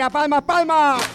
Venga, palmas, palmas.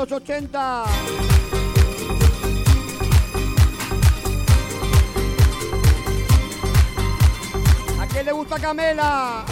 los 80. ¿A quién le gusta Camela?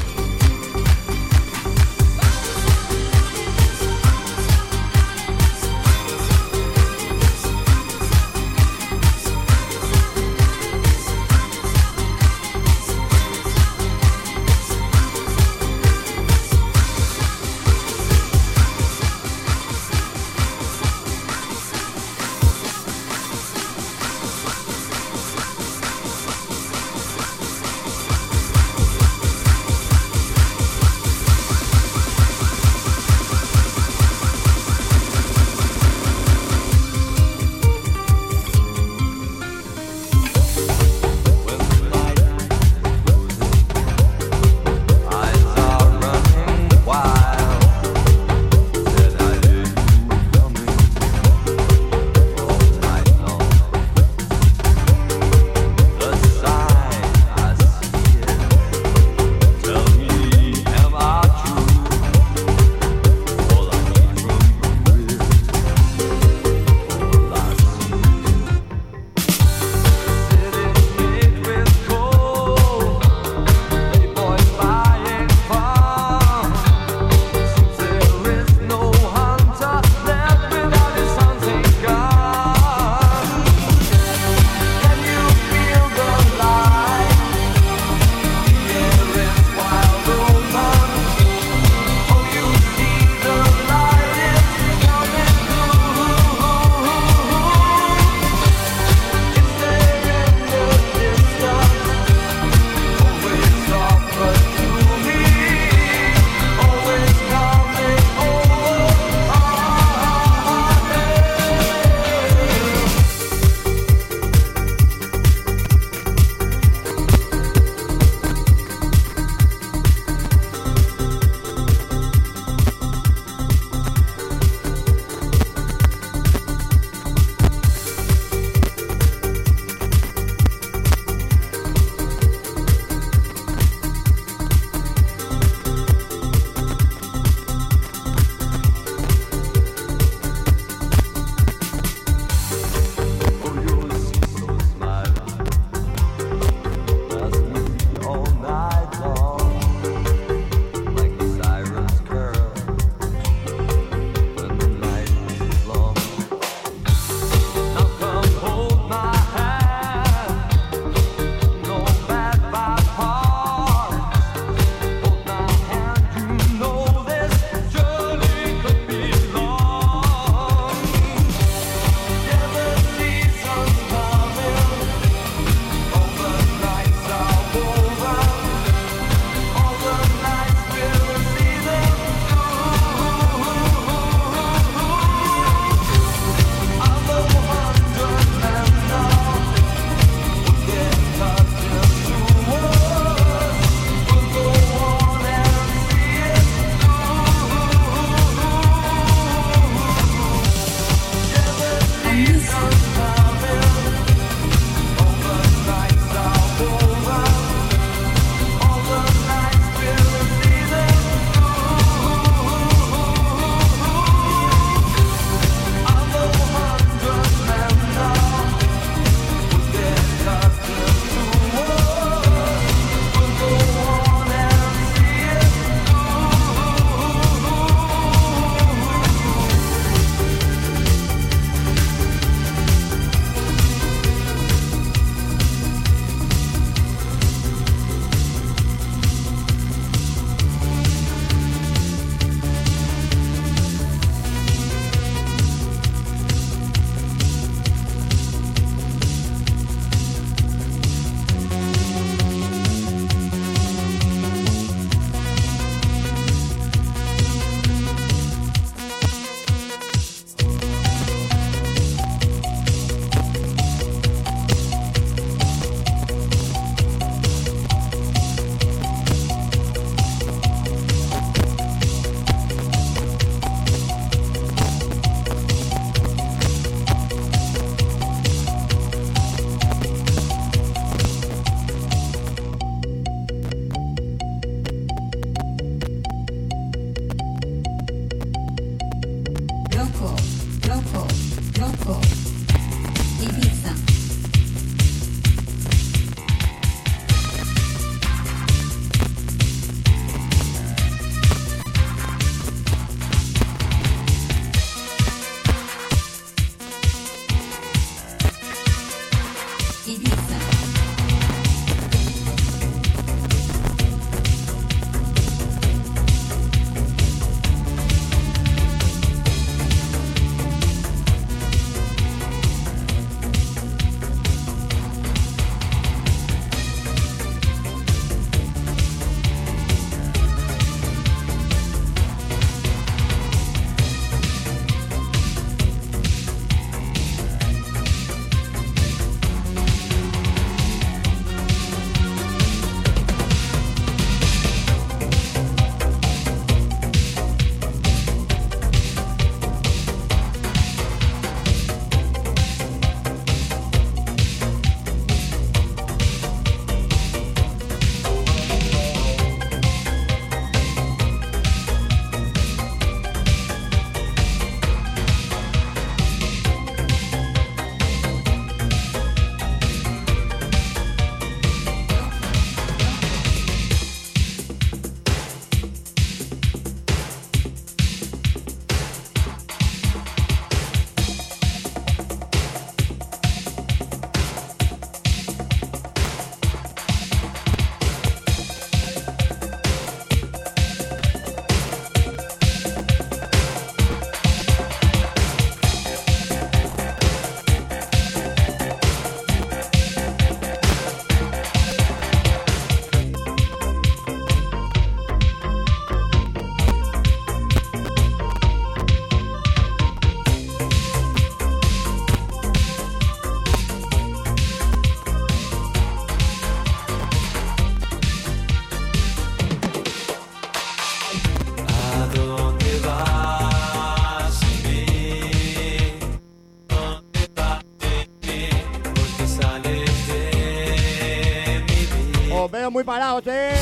Muy parados, ¿eh?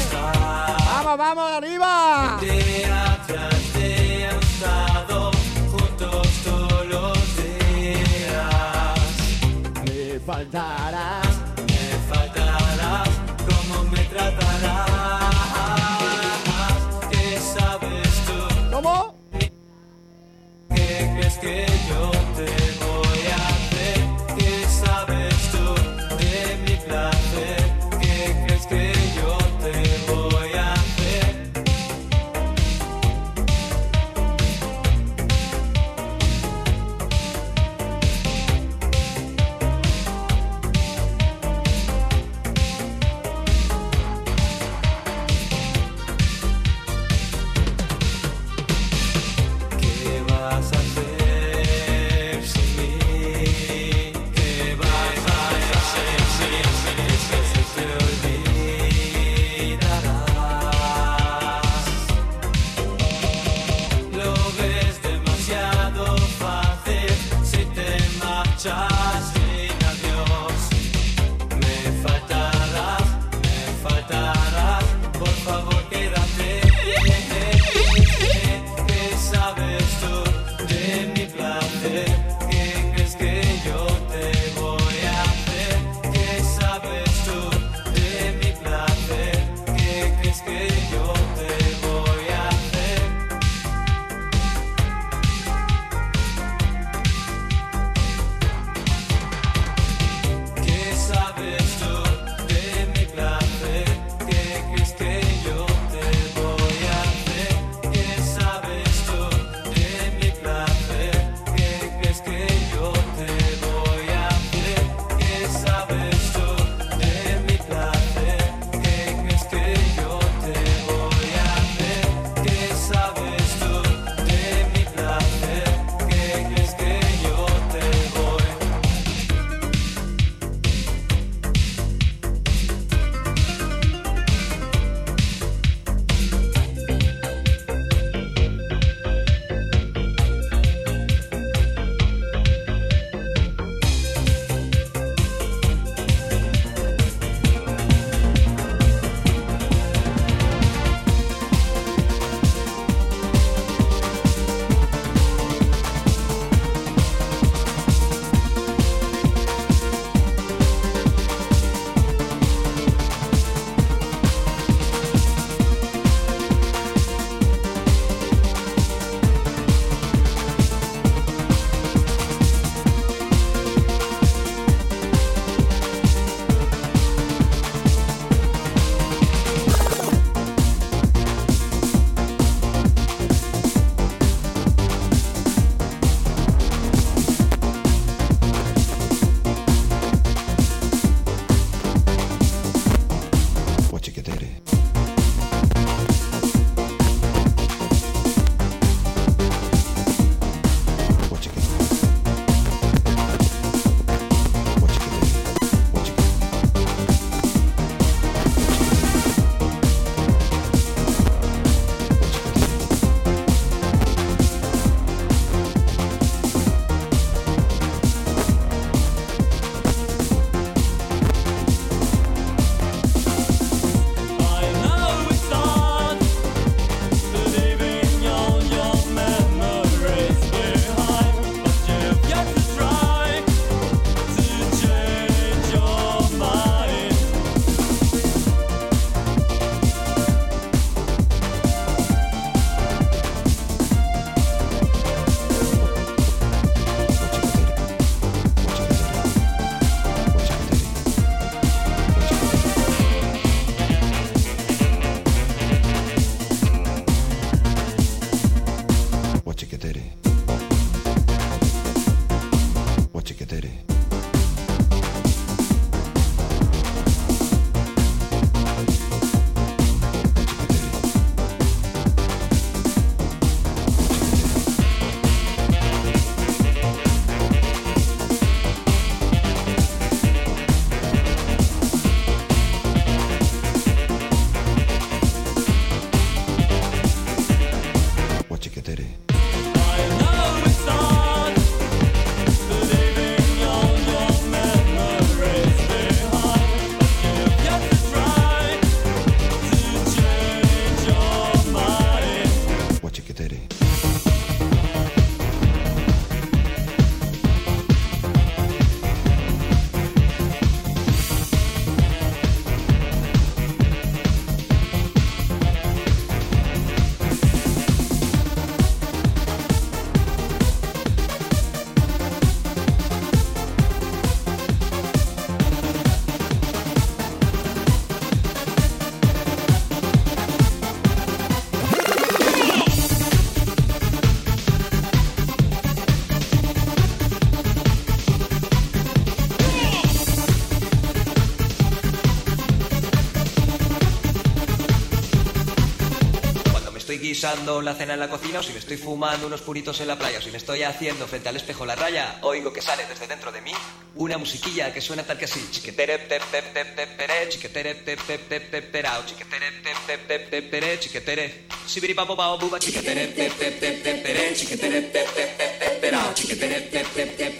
guisando la cena en la cocina, o si me estoy fumando unos puritos en la playa, o si me estoy haciendo frente al espejo la raya, oigo que sale desde dentro de mí una musiquilla que suena tal que así. Chiqueterep, tep, tep, tep, tep, pere, chiqueterep, tep, tep, tep, tep, perao, chiqueterep, tep, tep, tep, tep, pere, chiquetere. Sibiripapo, pao, buba, chiqueterep, tep, tep, tep, tep, chiqueterep, tep, tep, tep, tep, chiqueterep, tep, tep, tep,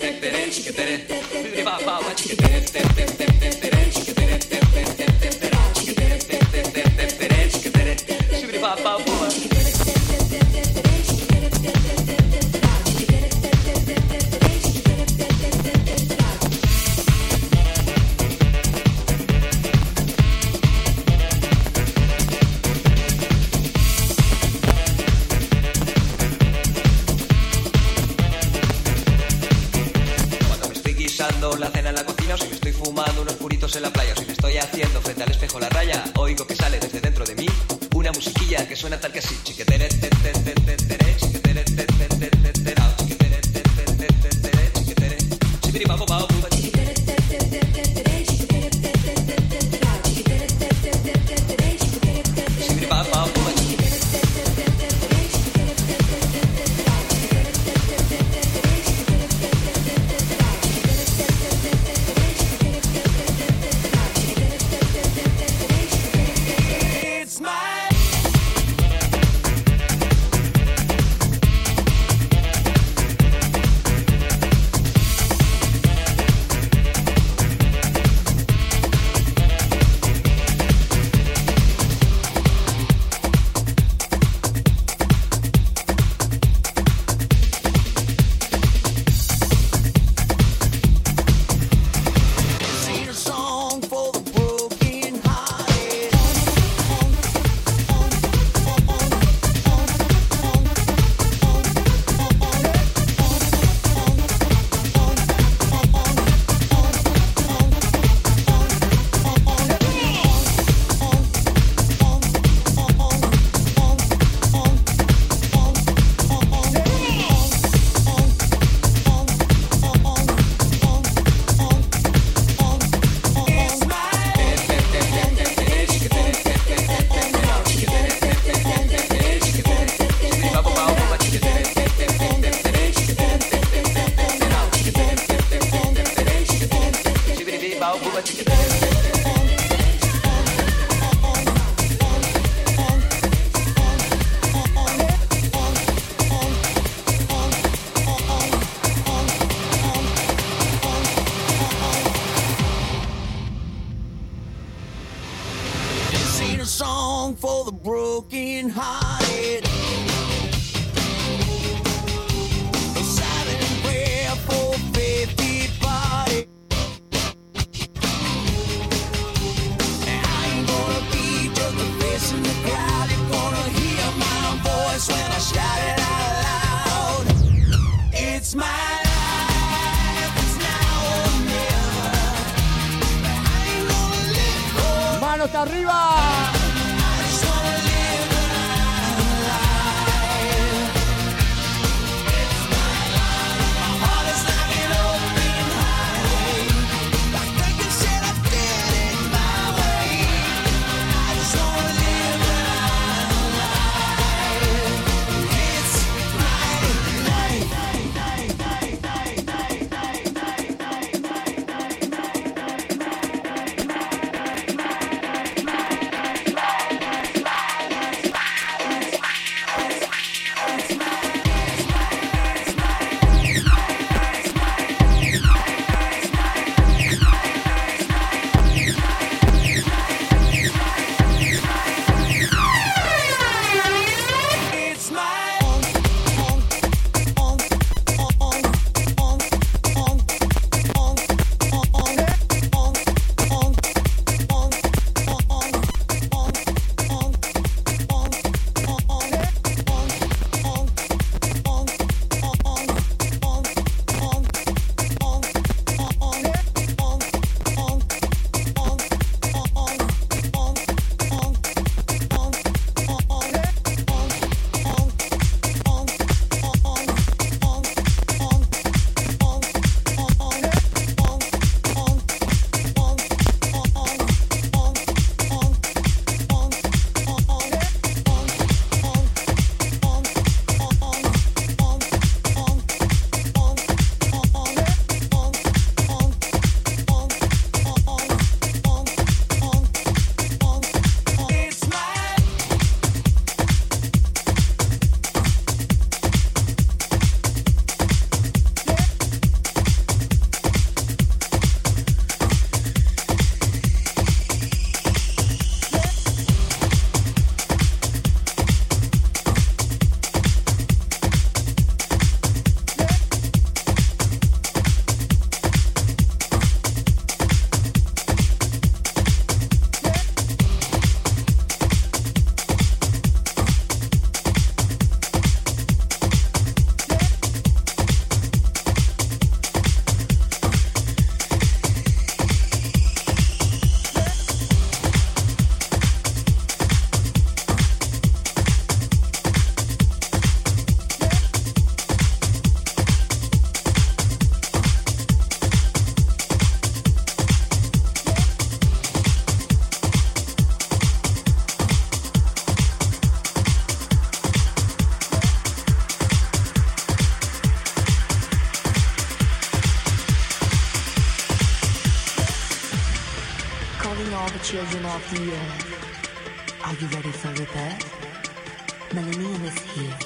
children of the earth. Are you ready for rebirth? Millennium is here,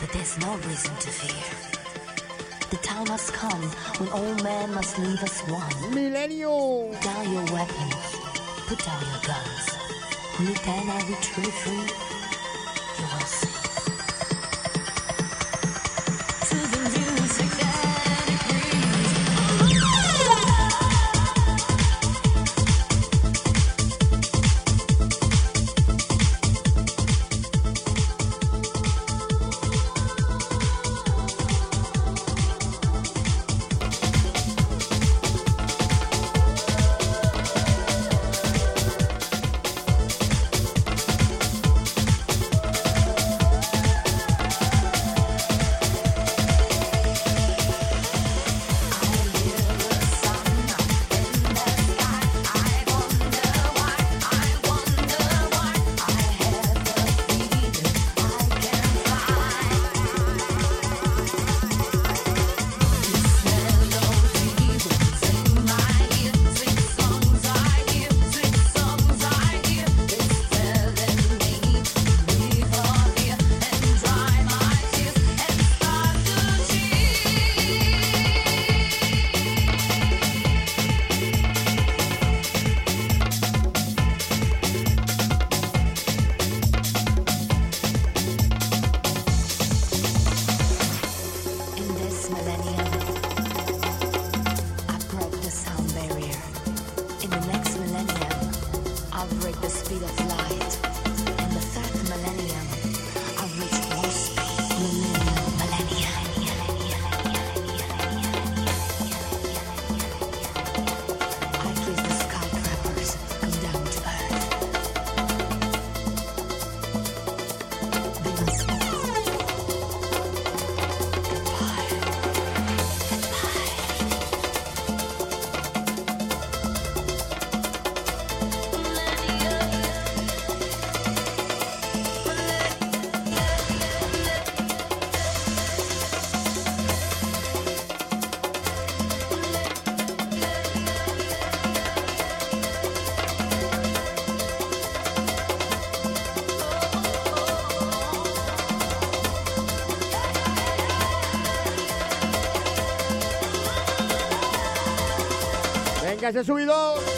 but there's no reason to fear. The time has come when all men must leave us one. Milenio. Down your weapons, put down your guns. Only then are we truly free. Subidón. Millennium.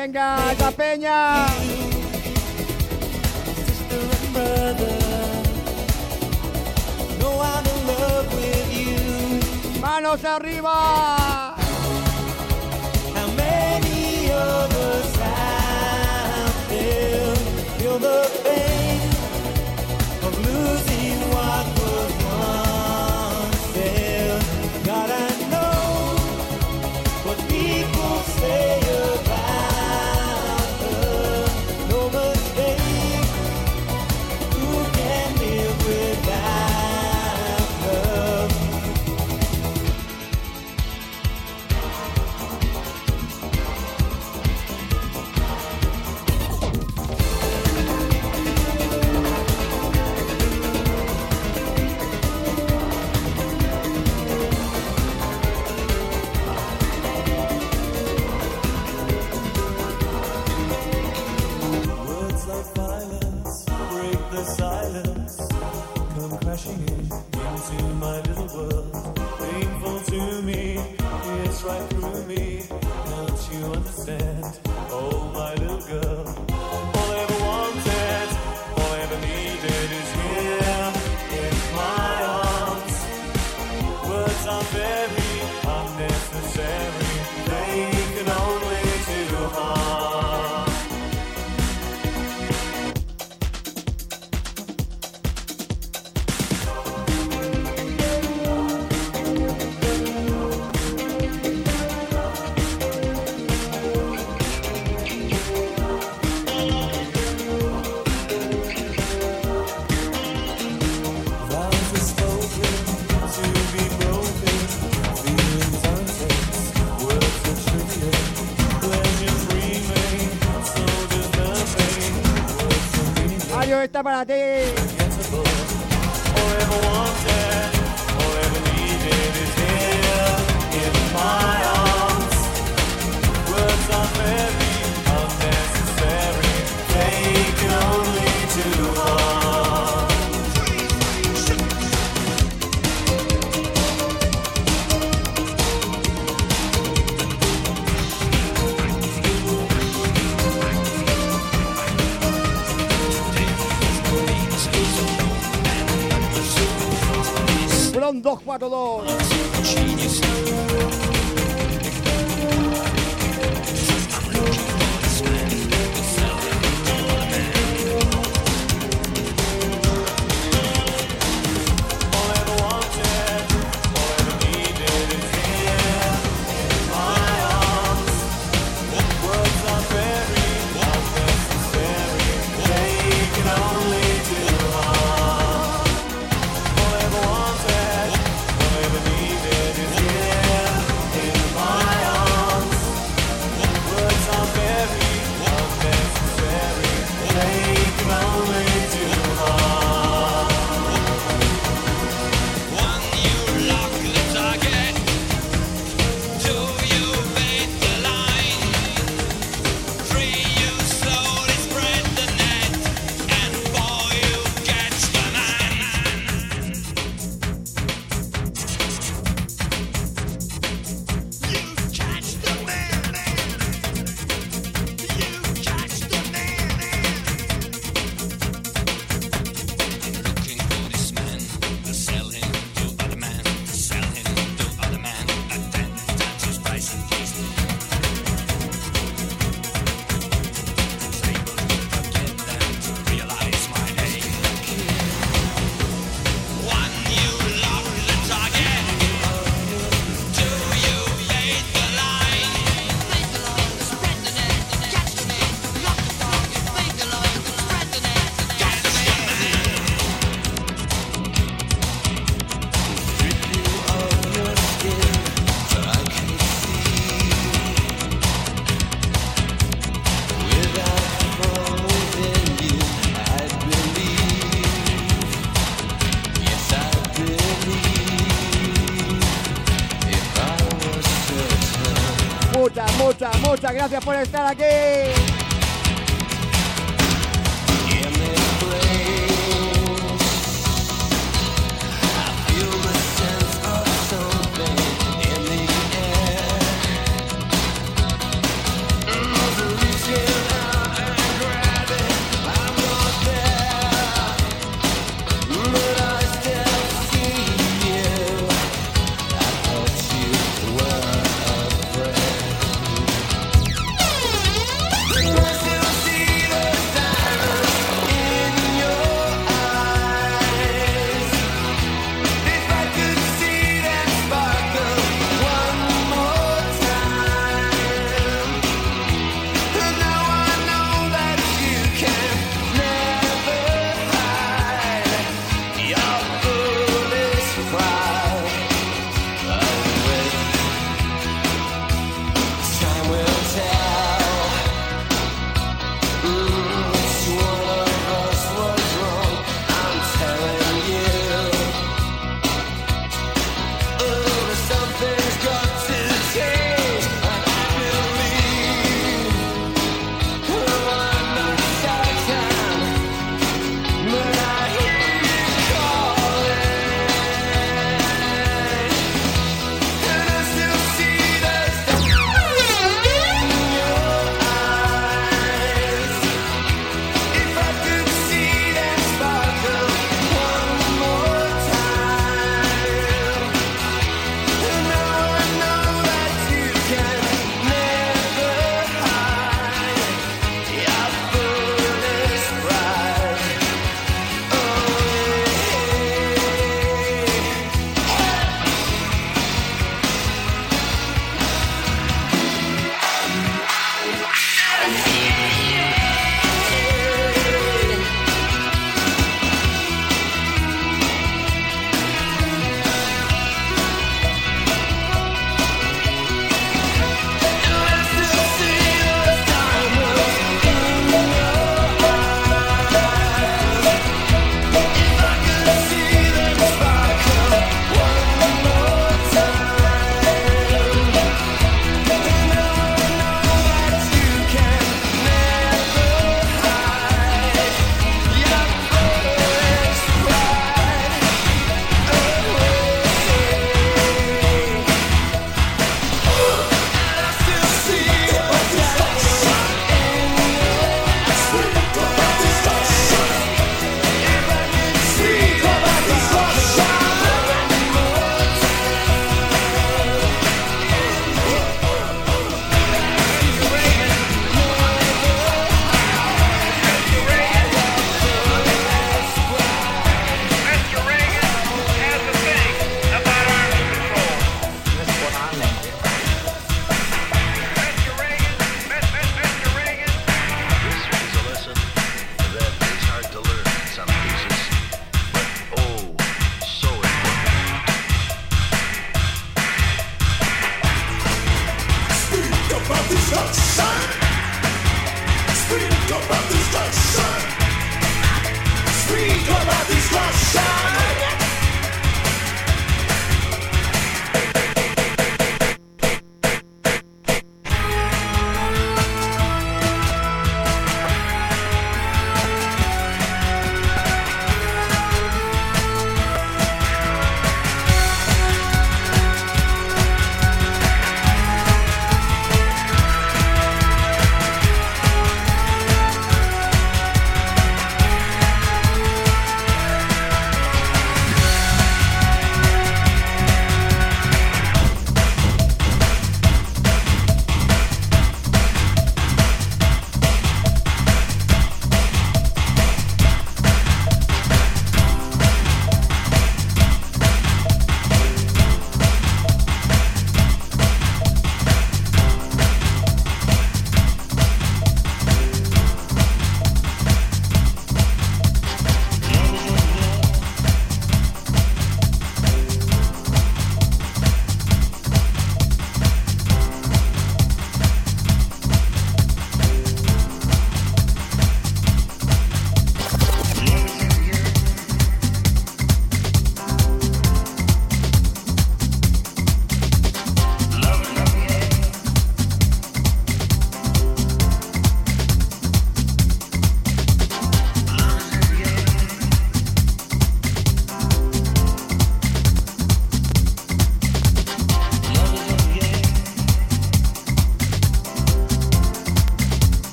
venga, esa peña. Manos arriba. How many others para ti. Muchas, gracias por estar aquí.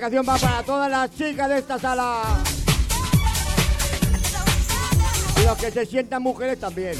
esta canción va para todas las chicas de esta sala. Y los que se sientan mujeres también.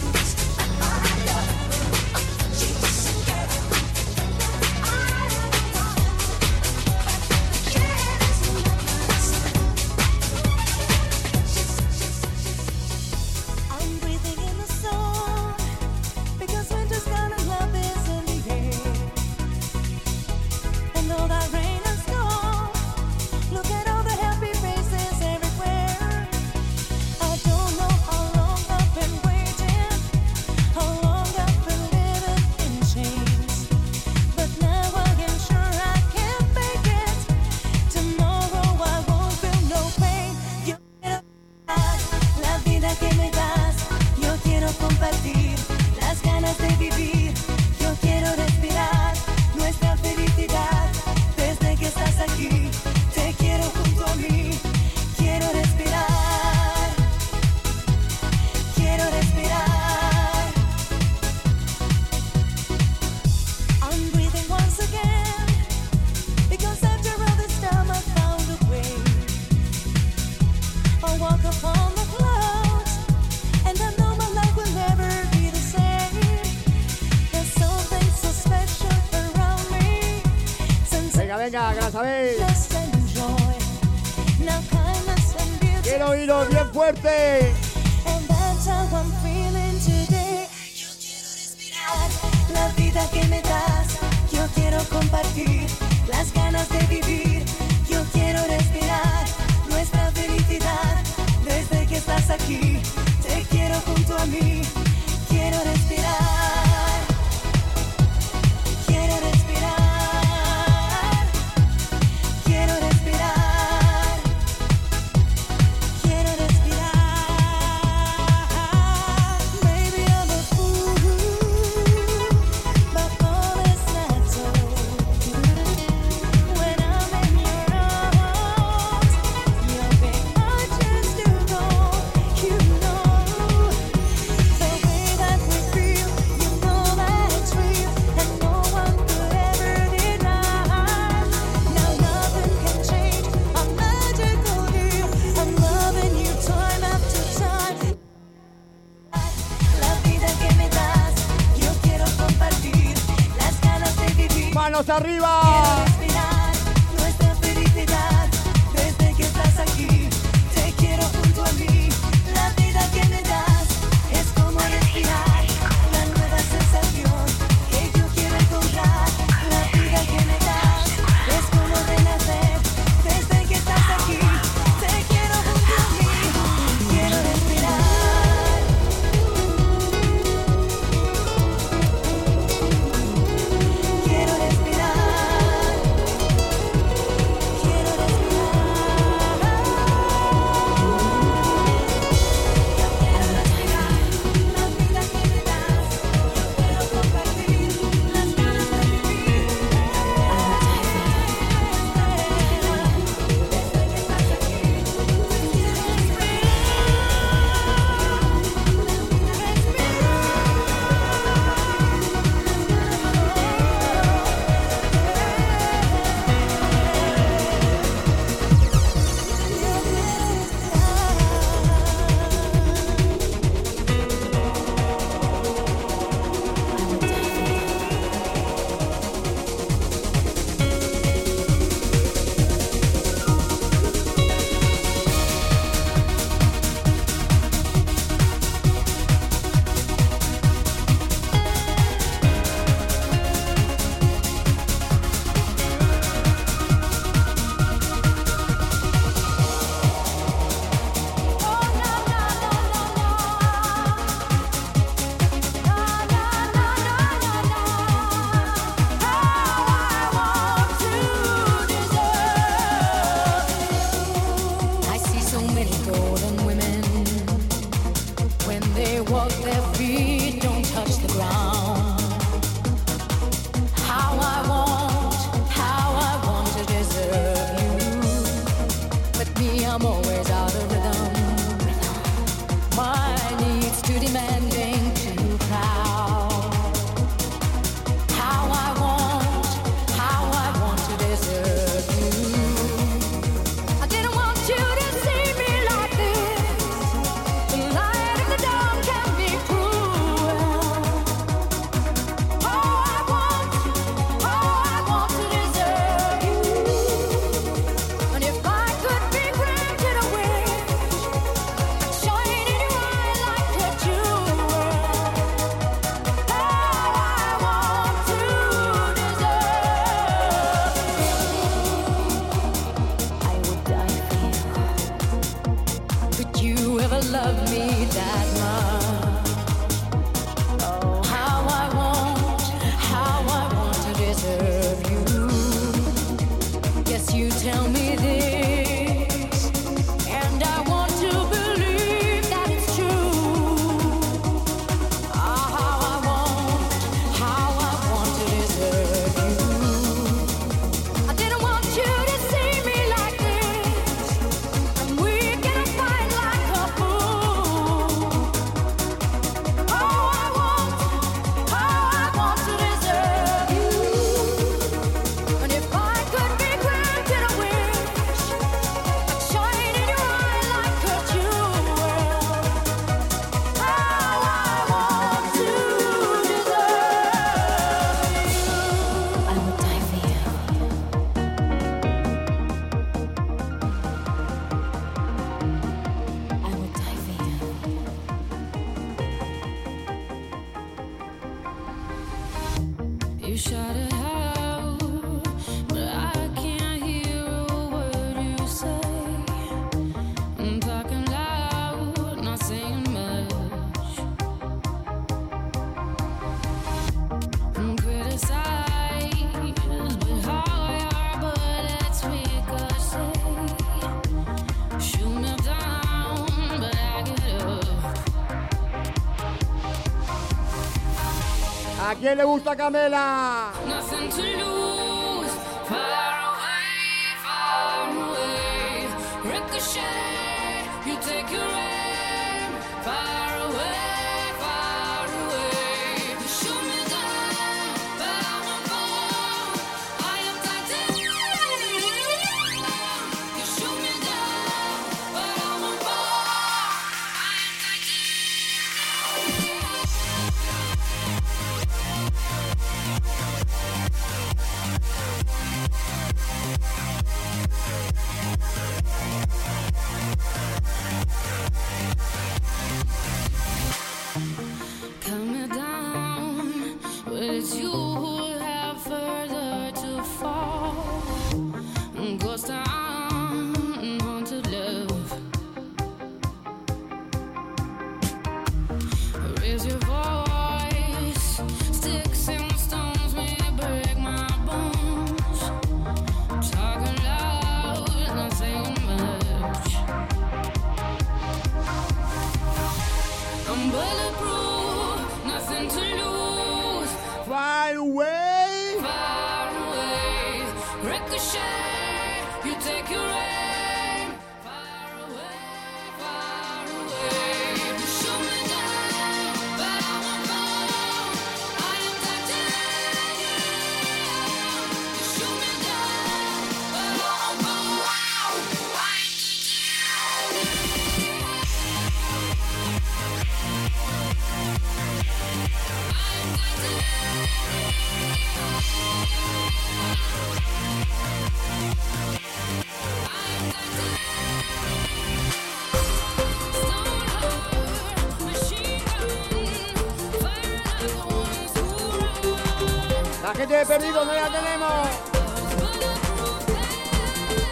quién le gusta Camela?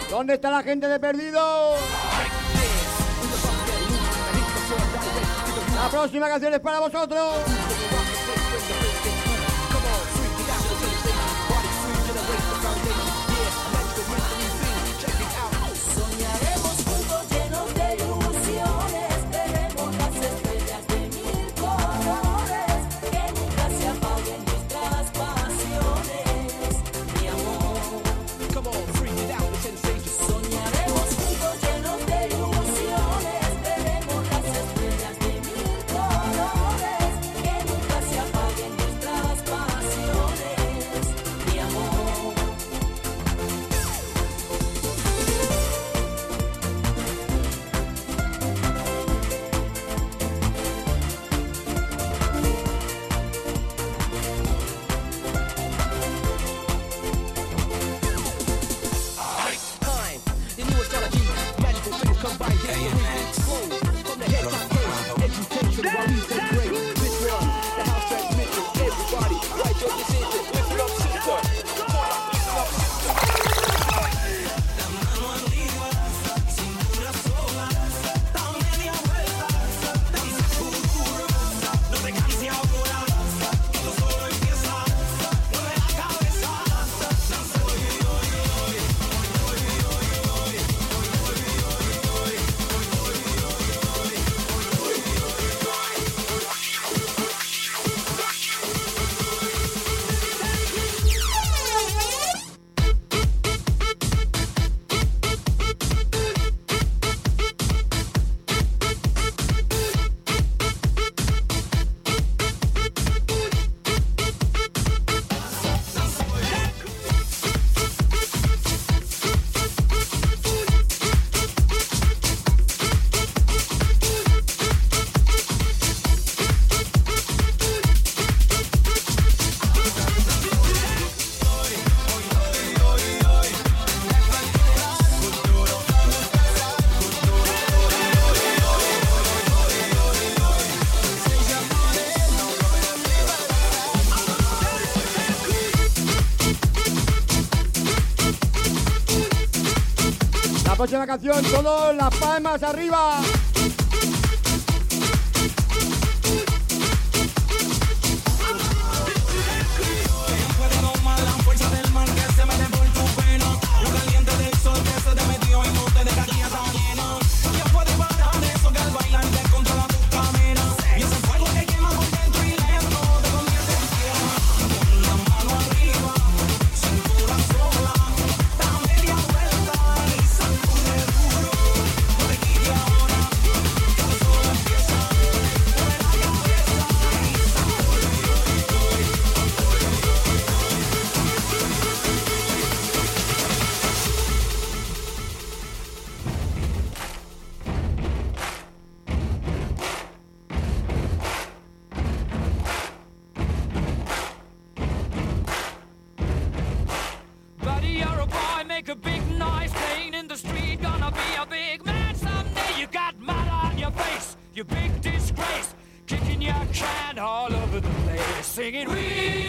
¿Dónde está la gente de perdidos? La próxima canción es para vosotros. Próxima canción, todos las palmas arriba. Singing, We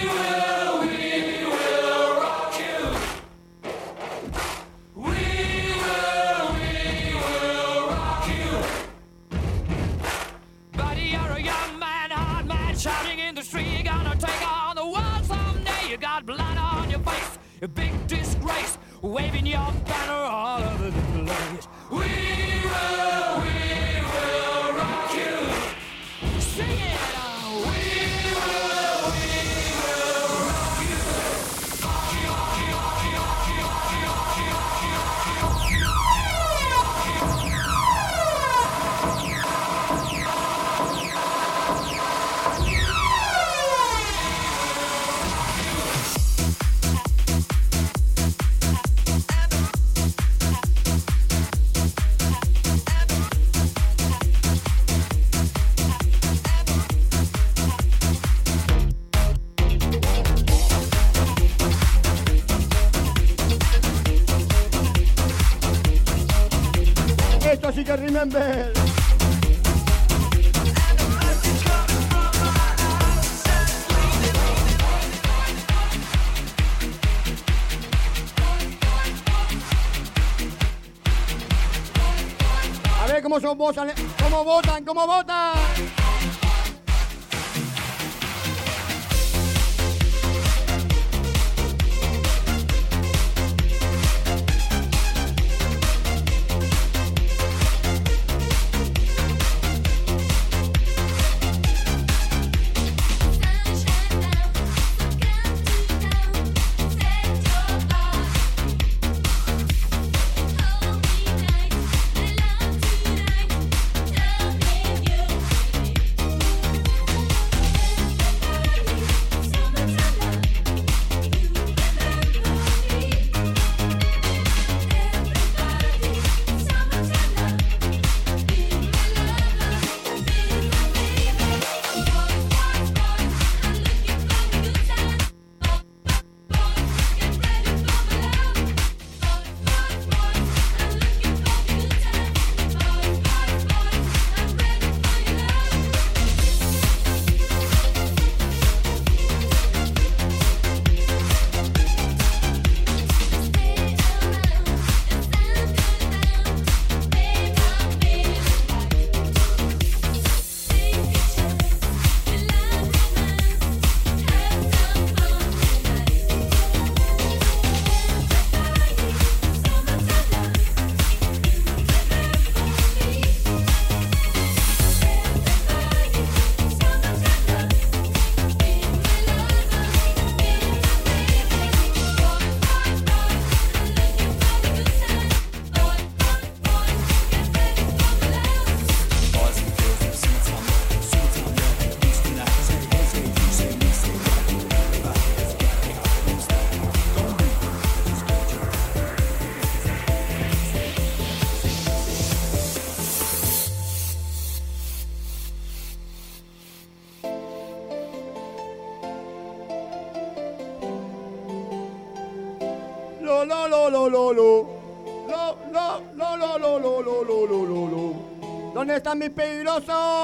will, we will rock you. We will, we will rock you. Buddy, you're a young man, hard man, shouting in the street. Gonna take on the world someday. You got blood on your face, a big disgrace, waving your banner cómo cómo votan, cómo votan. está mi peligroso.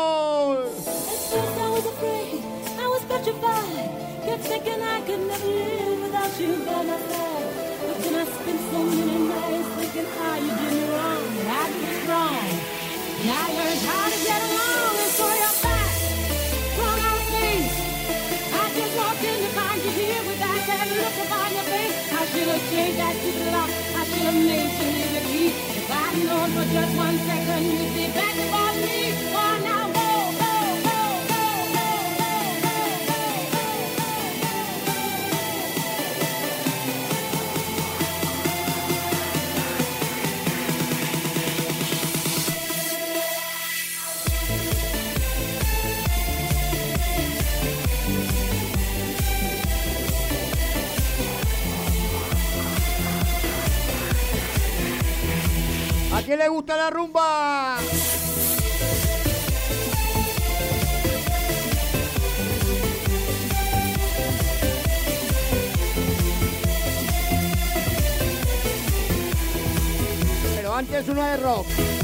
Antes uno de rock.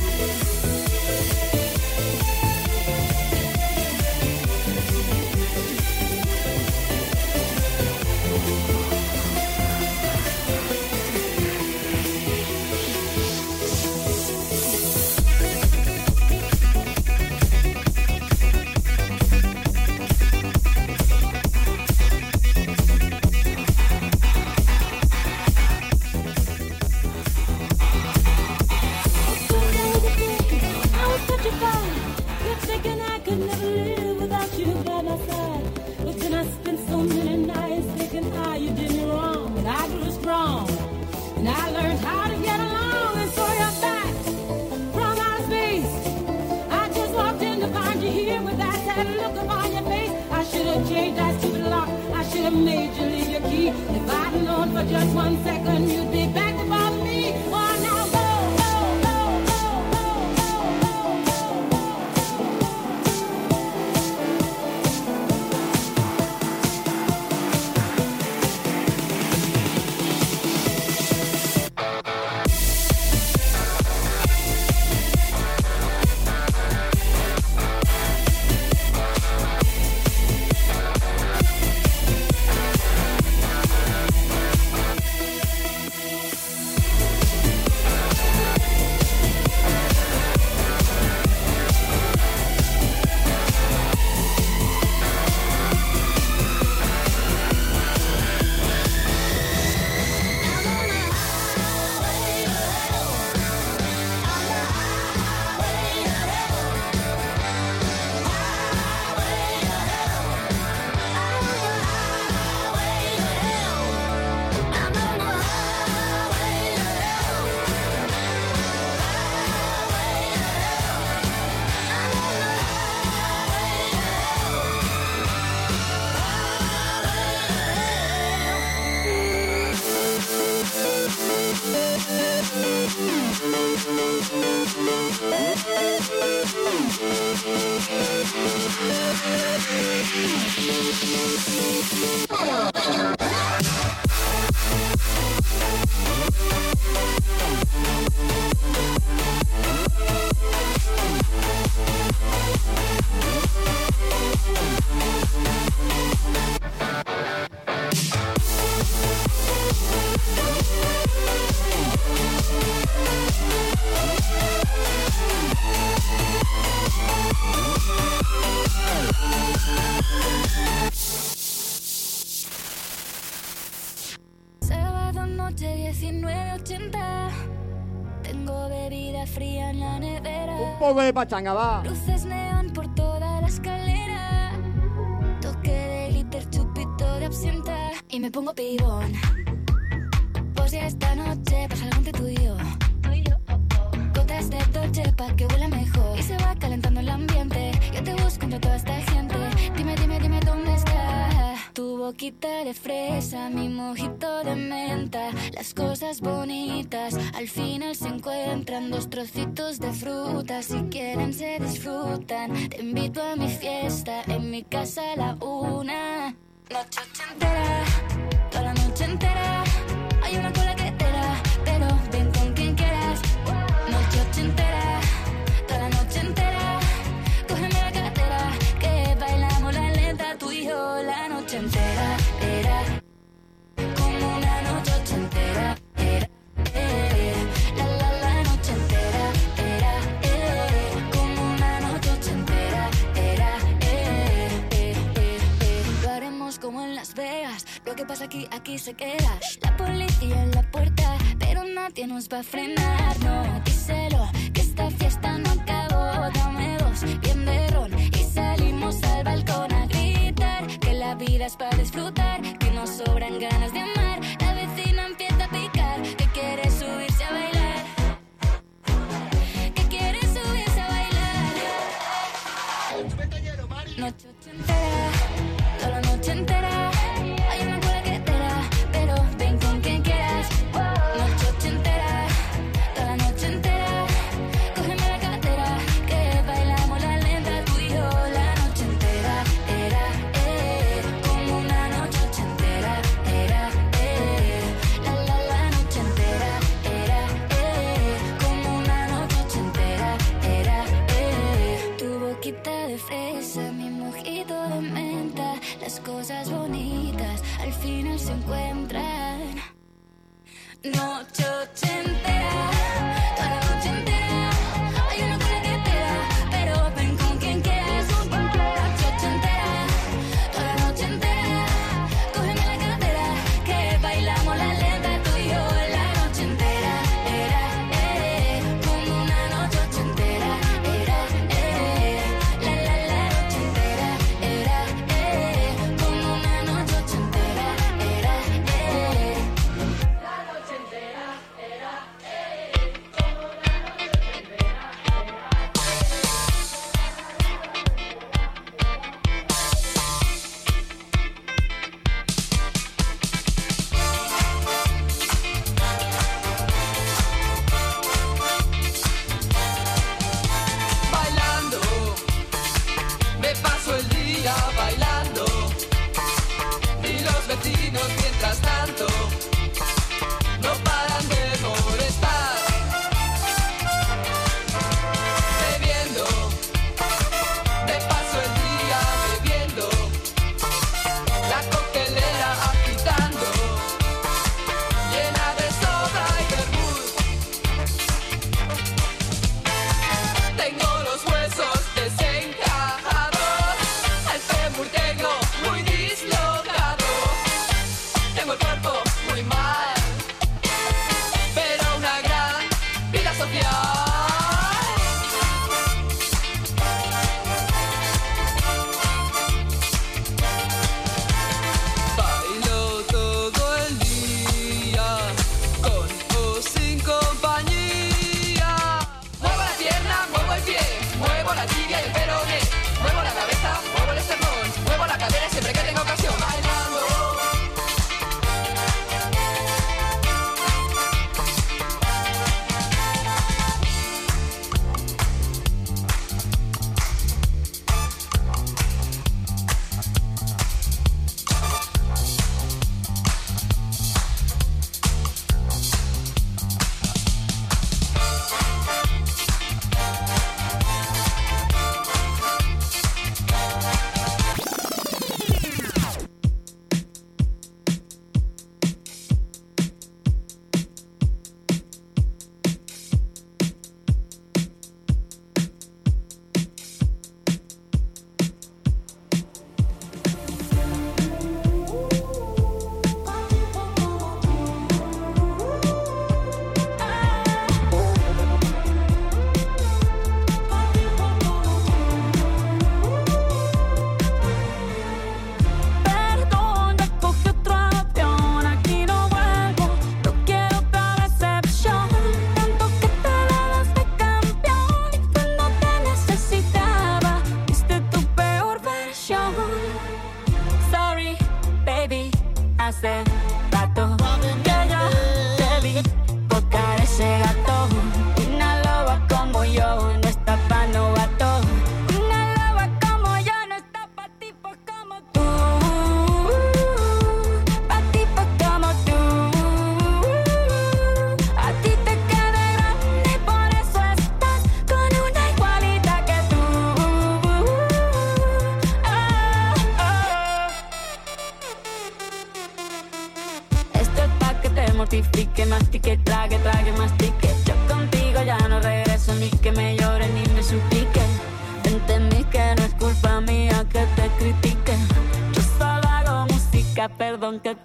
De pachanga, va.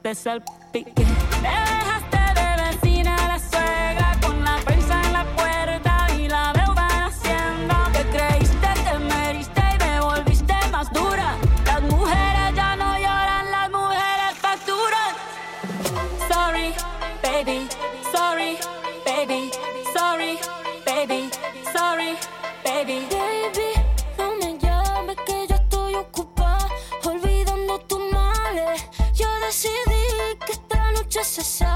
Aunque esta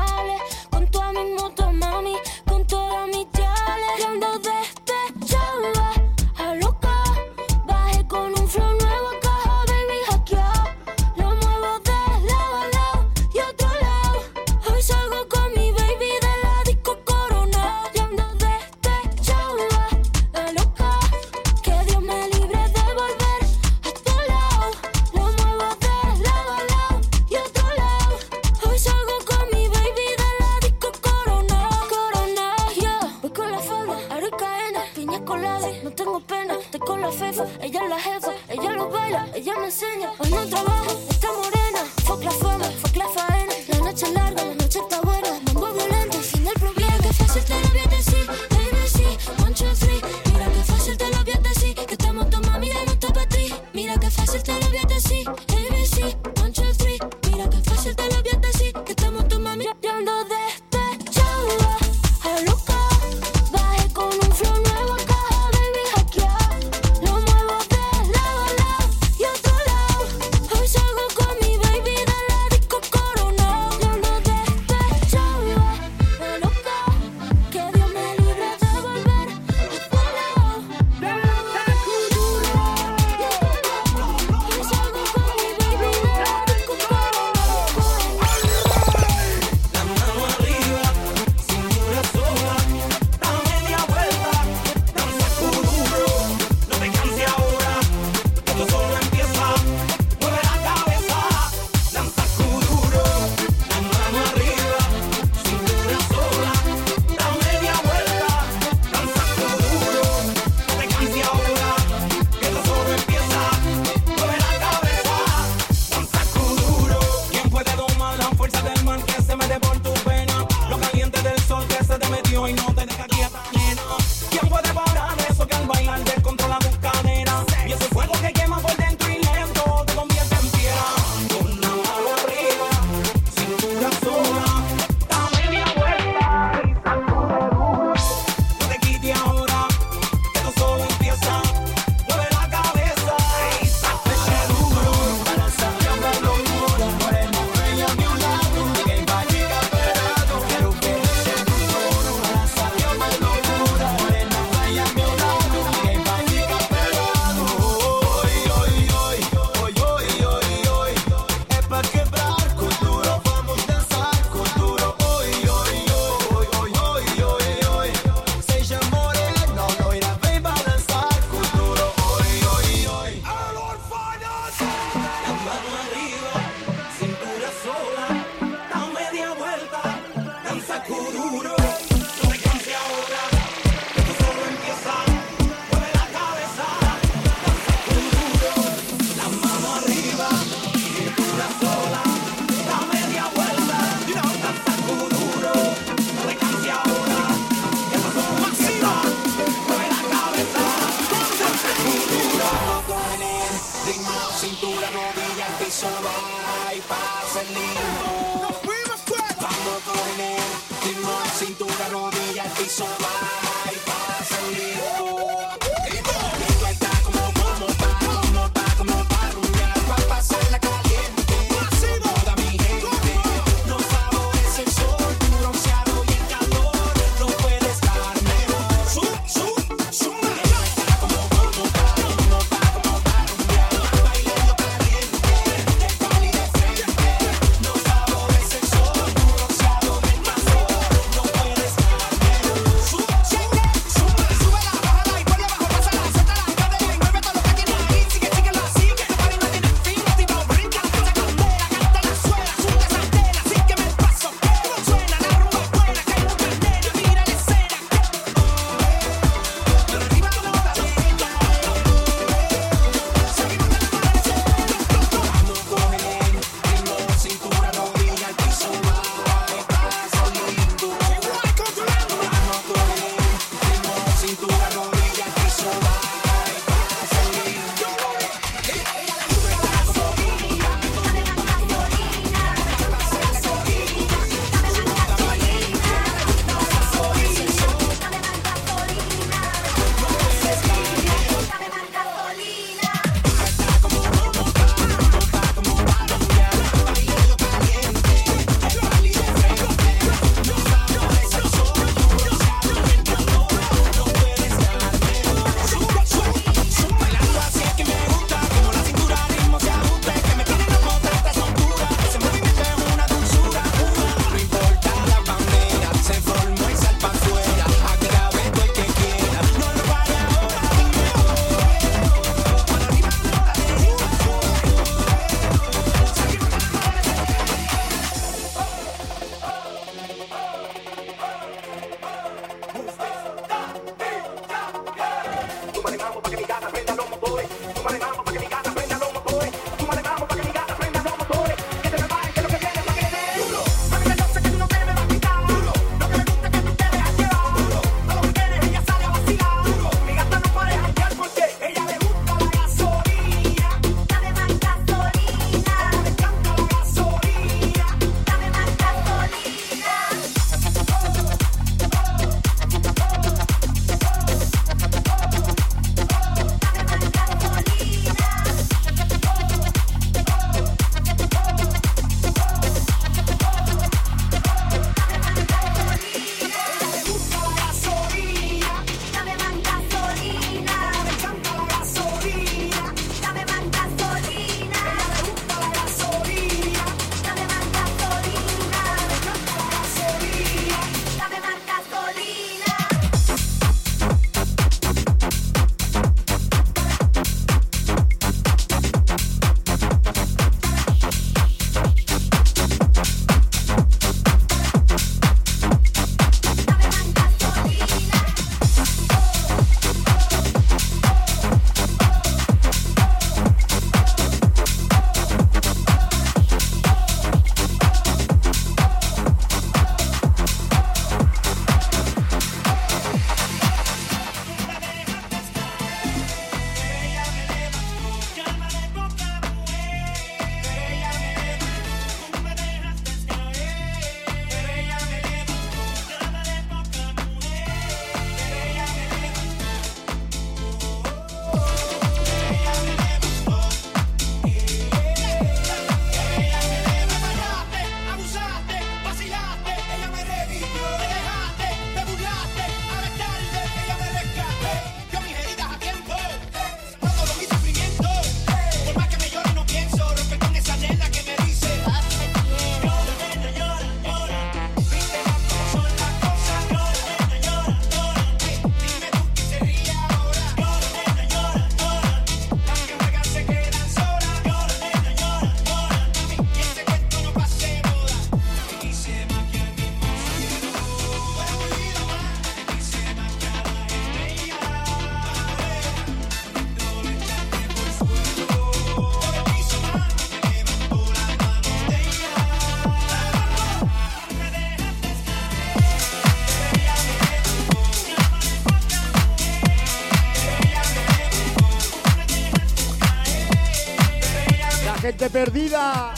perdida.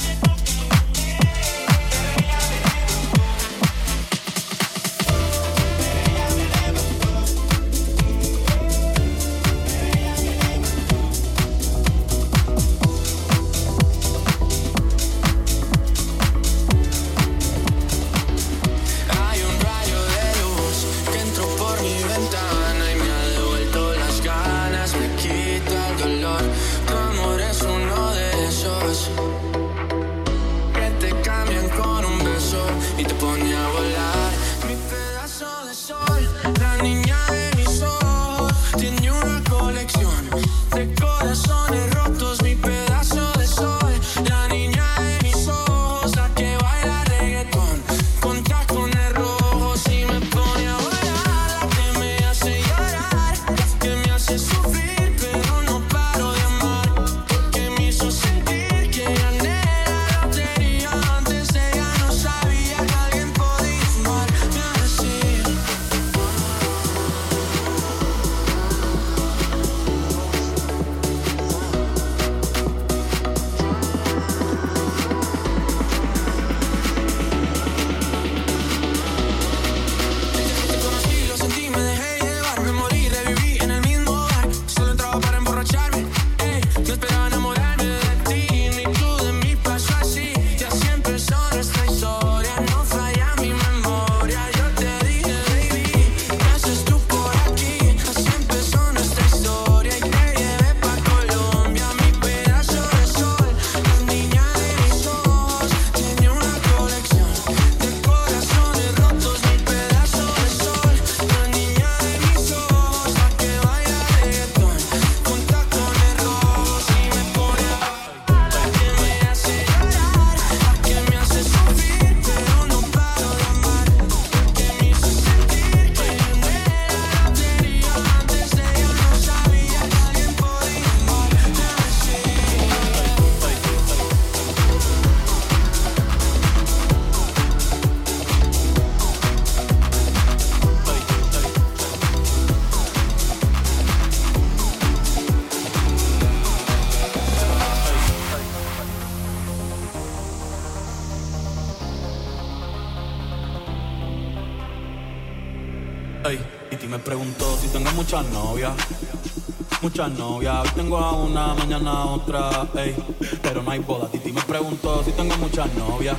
muchas novias. Hoy tengo a una, mañana otra. Ey, pero no hay boda. Titi me preguntó si tengo muchas novias.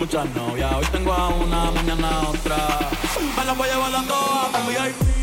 Muchas novias. Hoy tengo a una, mañana otra. Me las voy llevando a todas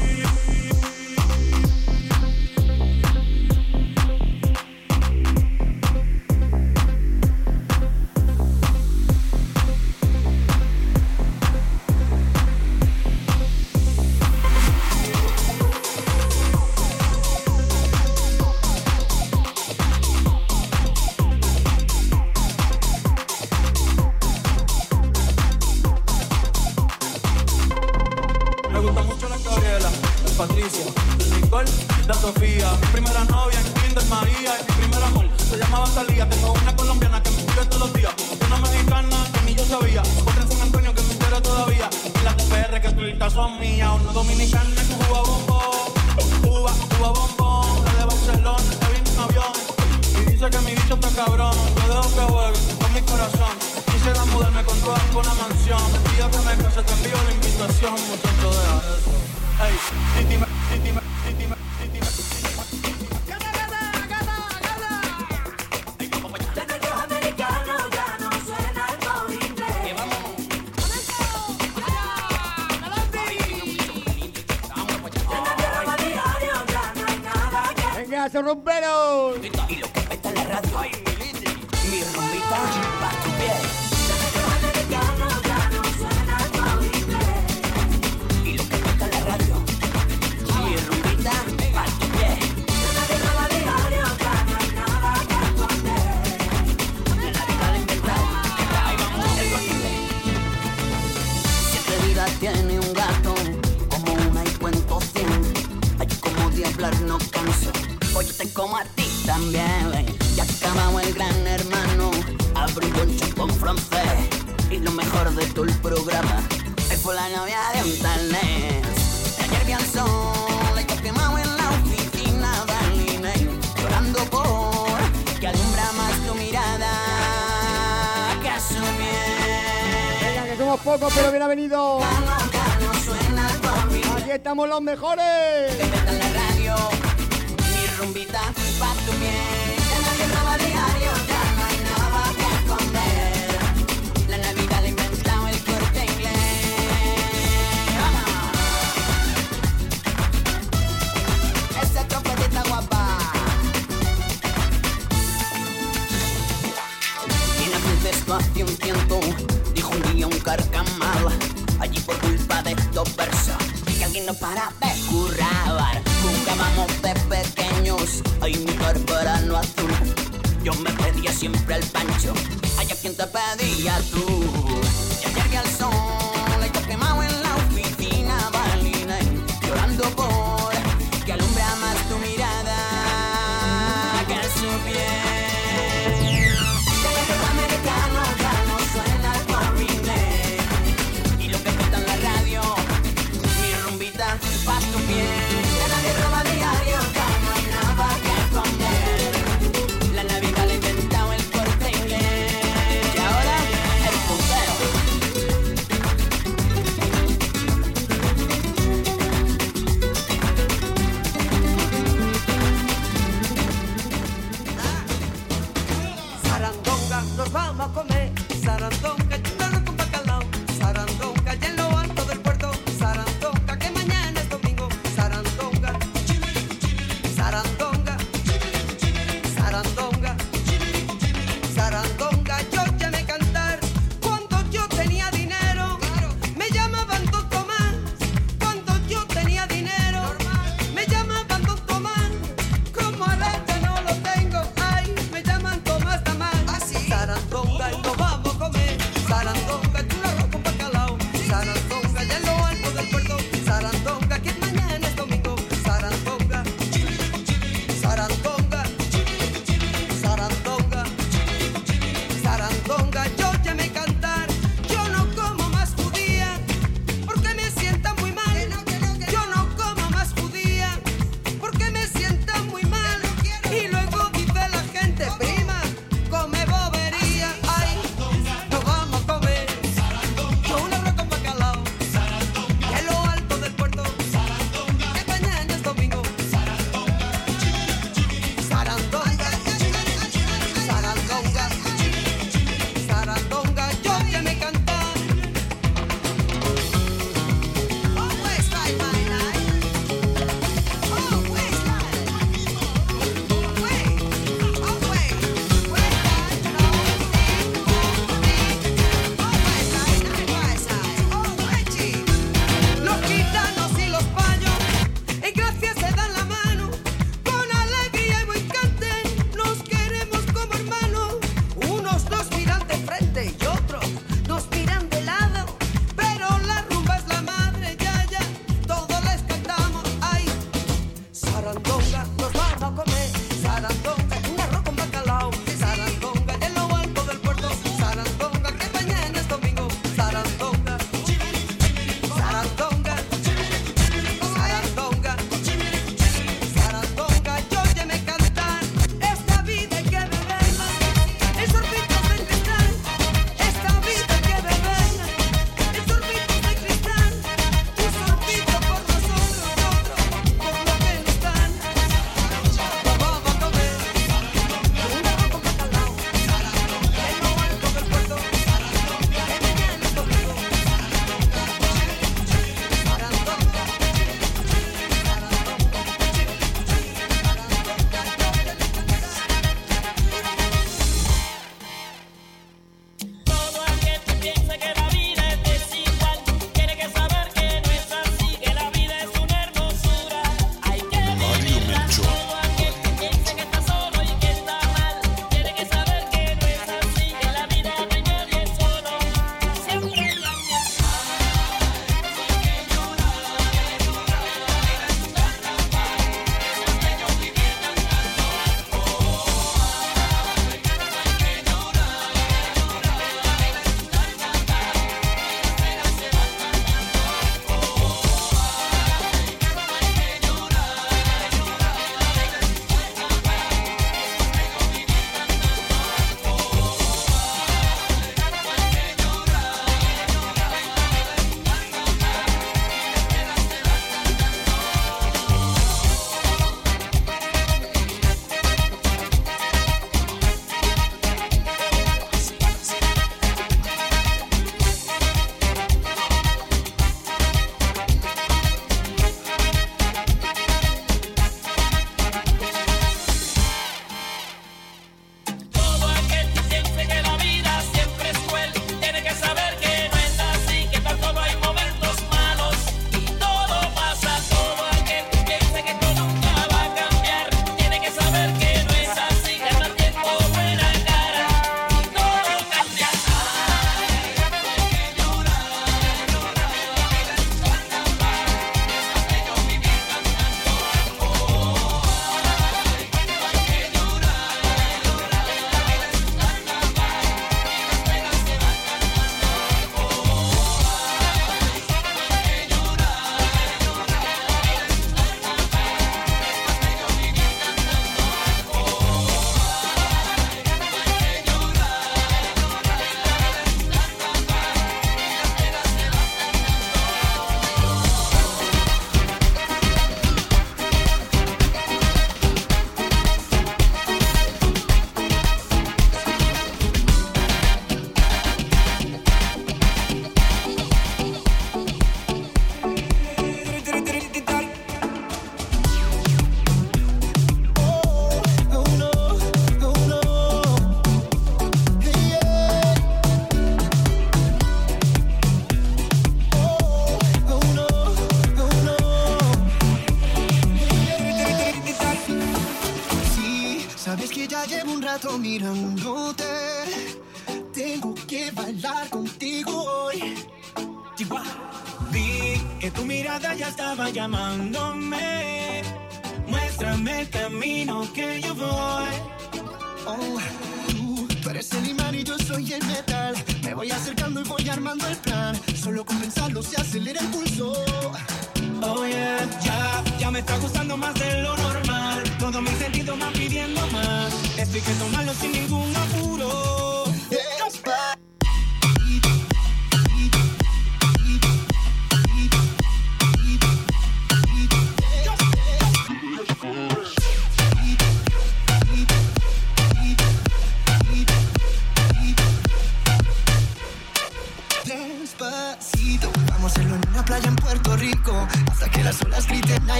los mejores.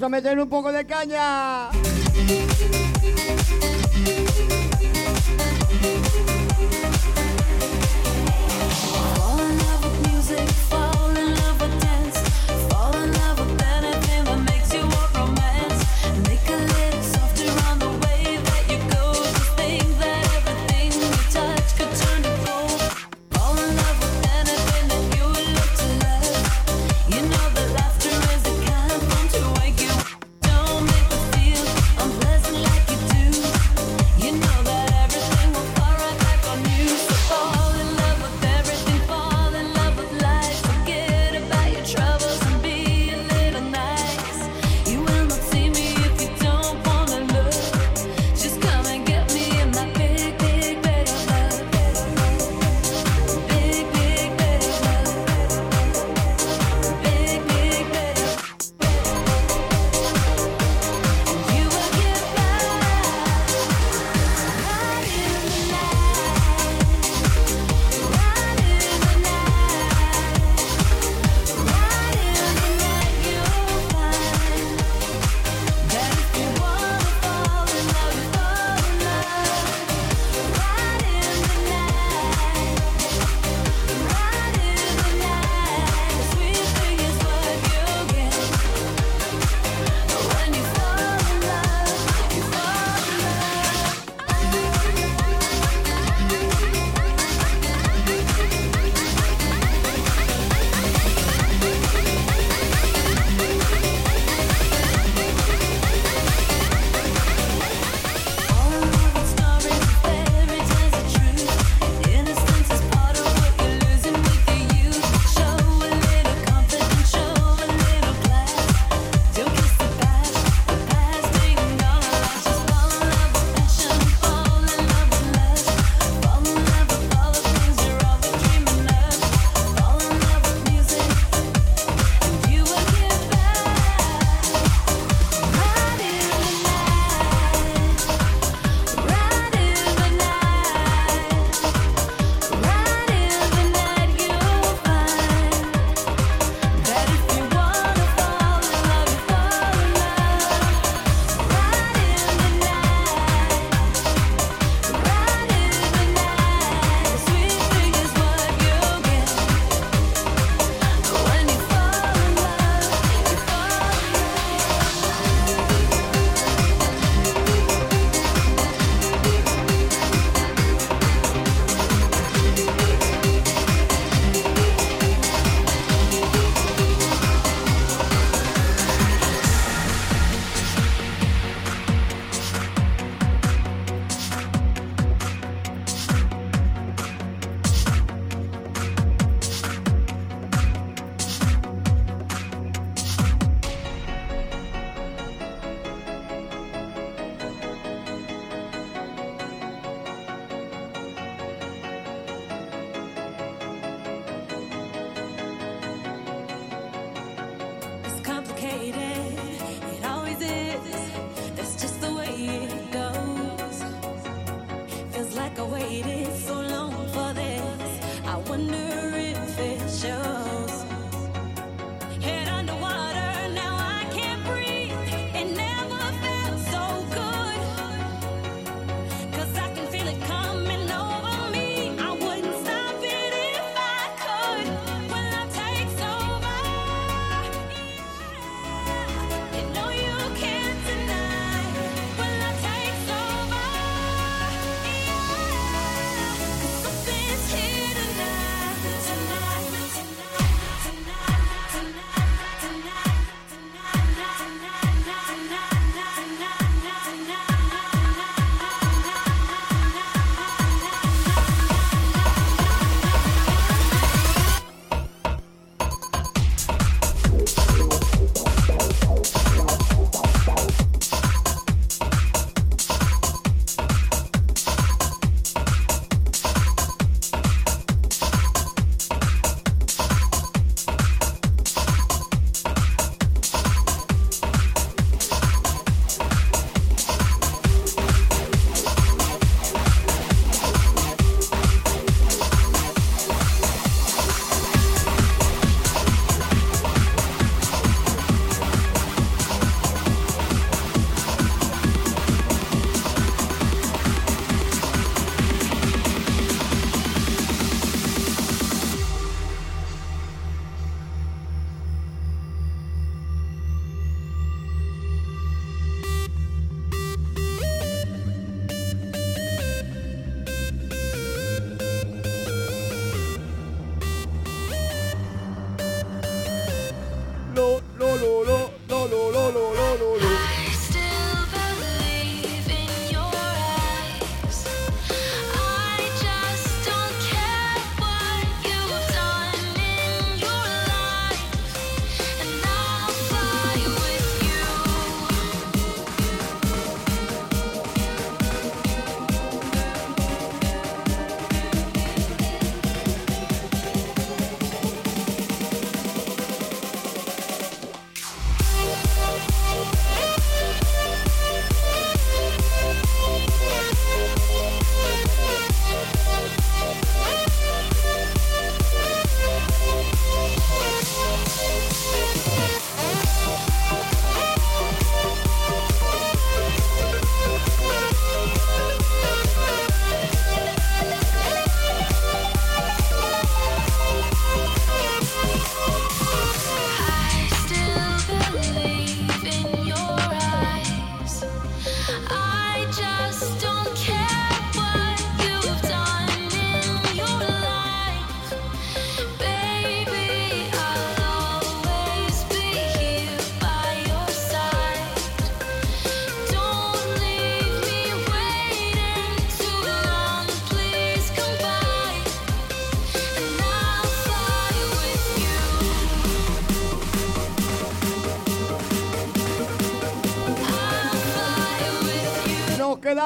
Vamos a meter un poco de caña.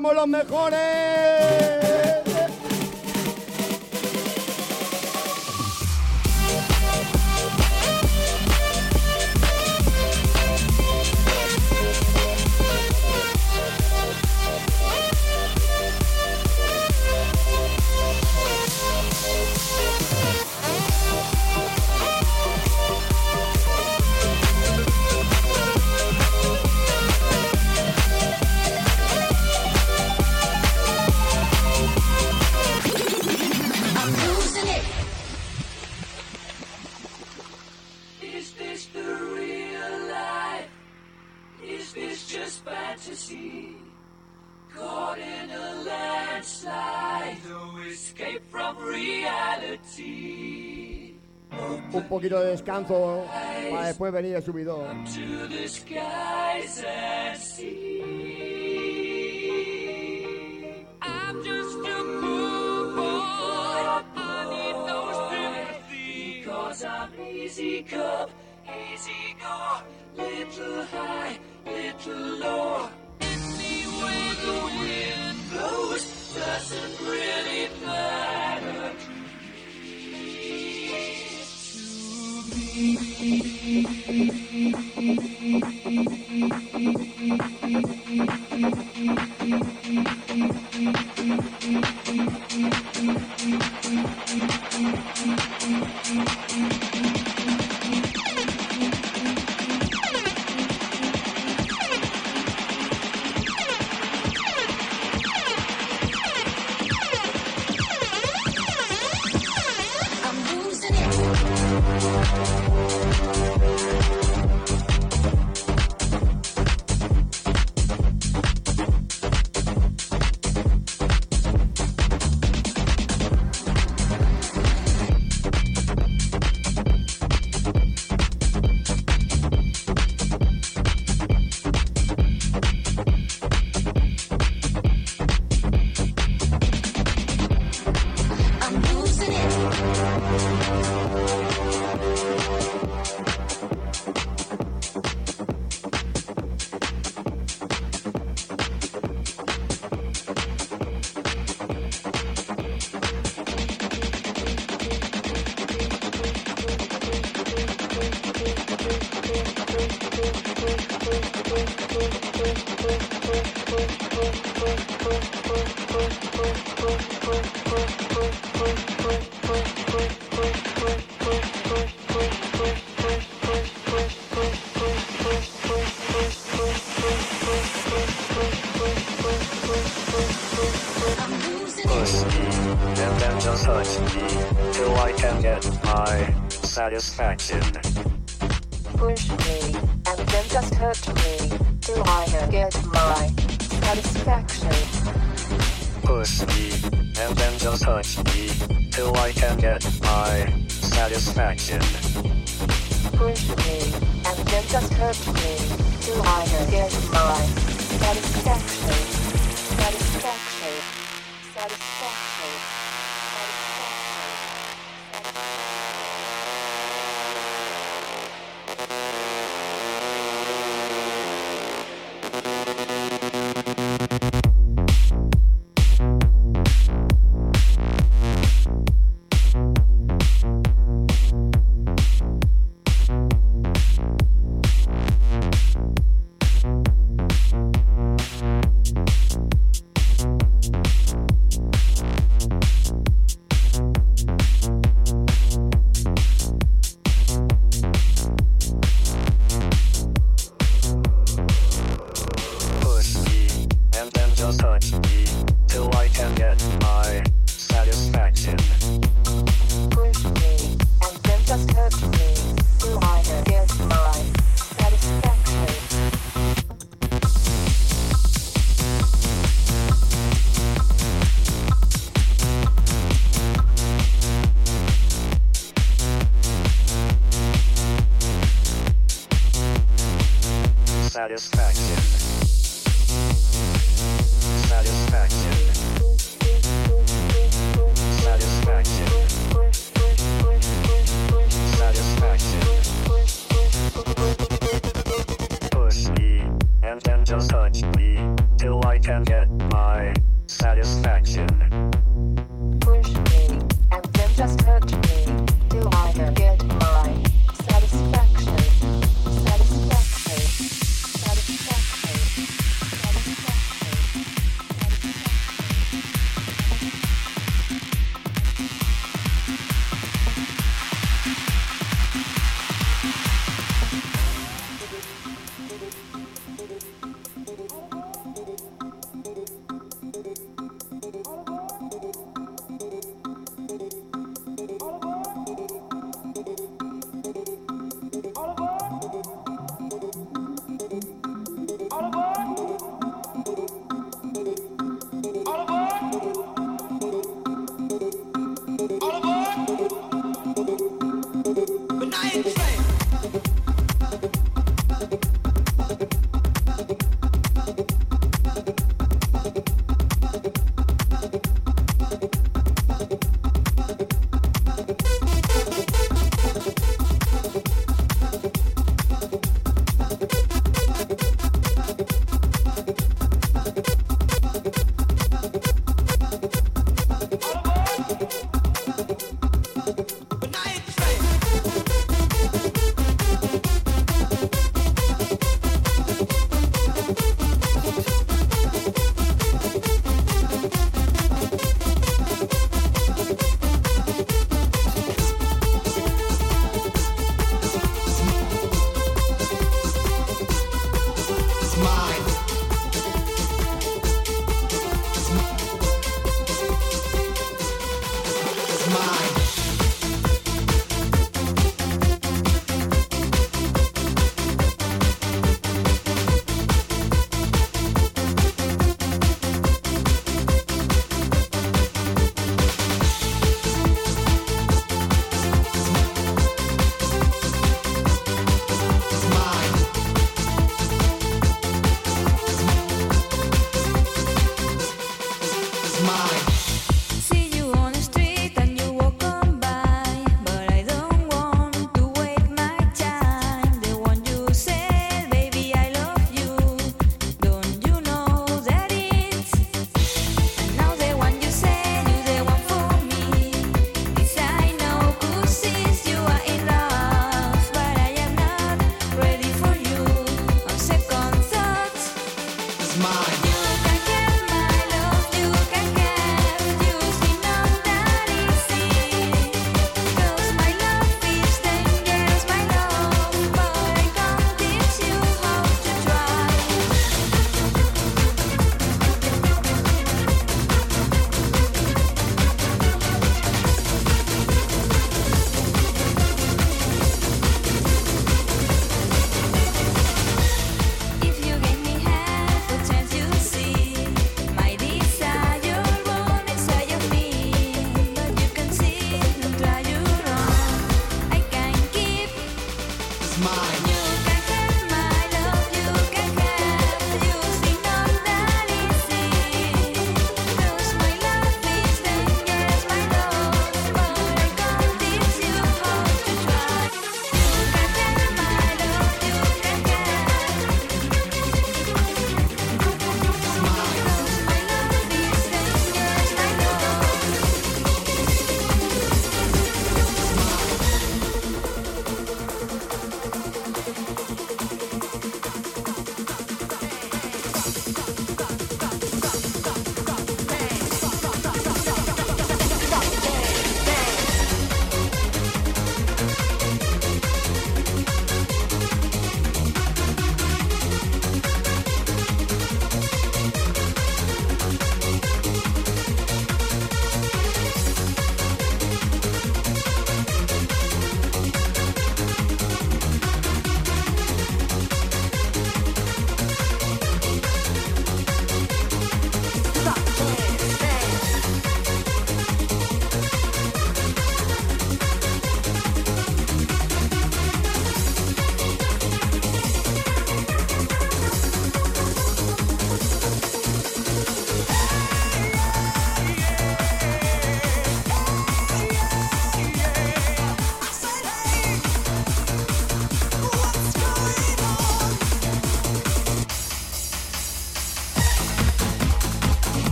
somos los mejores. tiro de descanso para después venir el subidón. Easy little.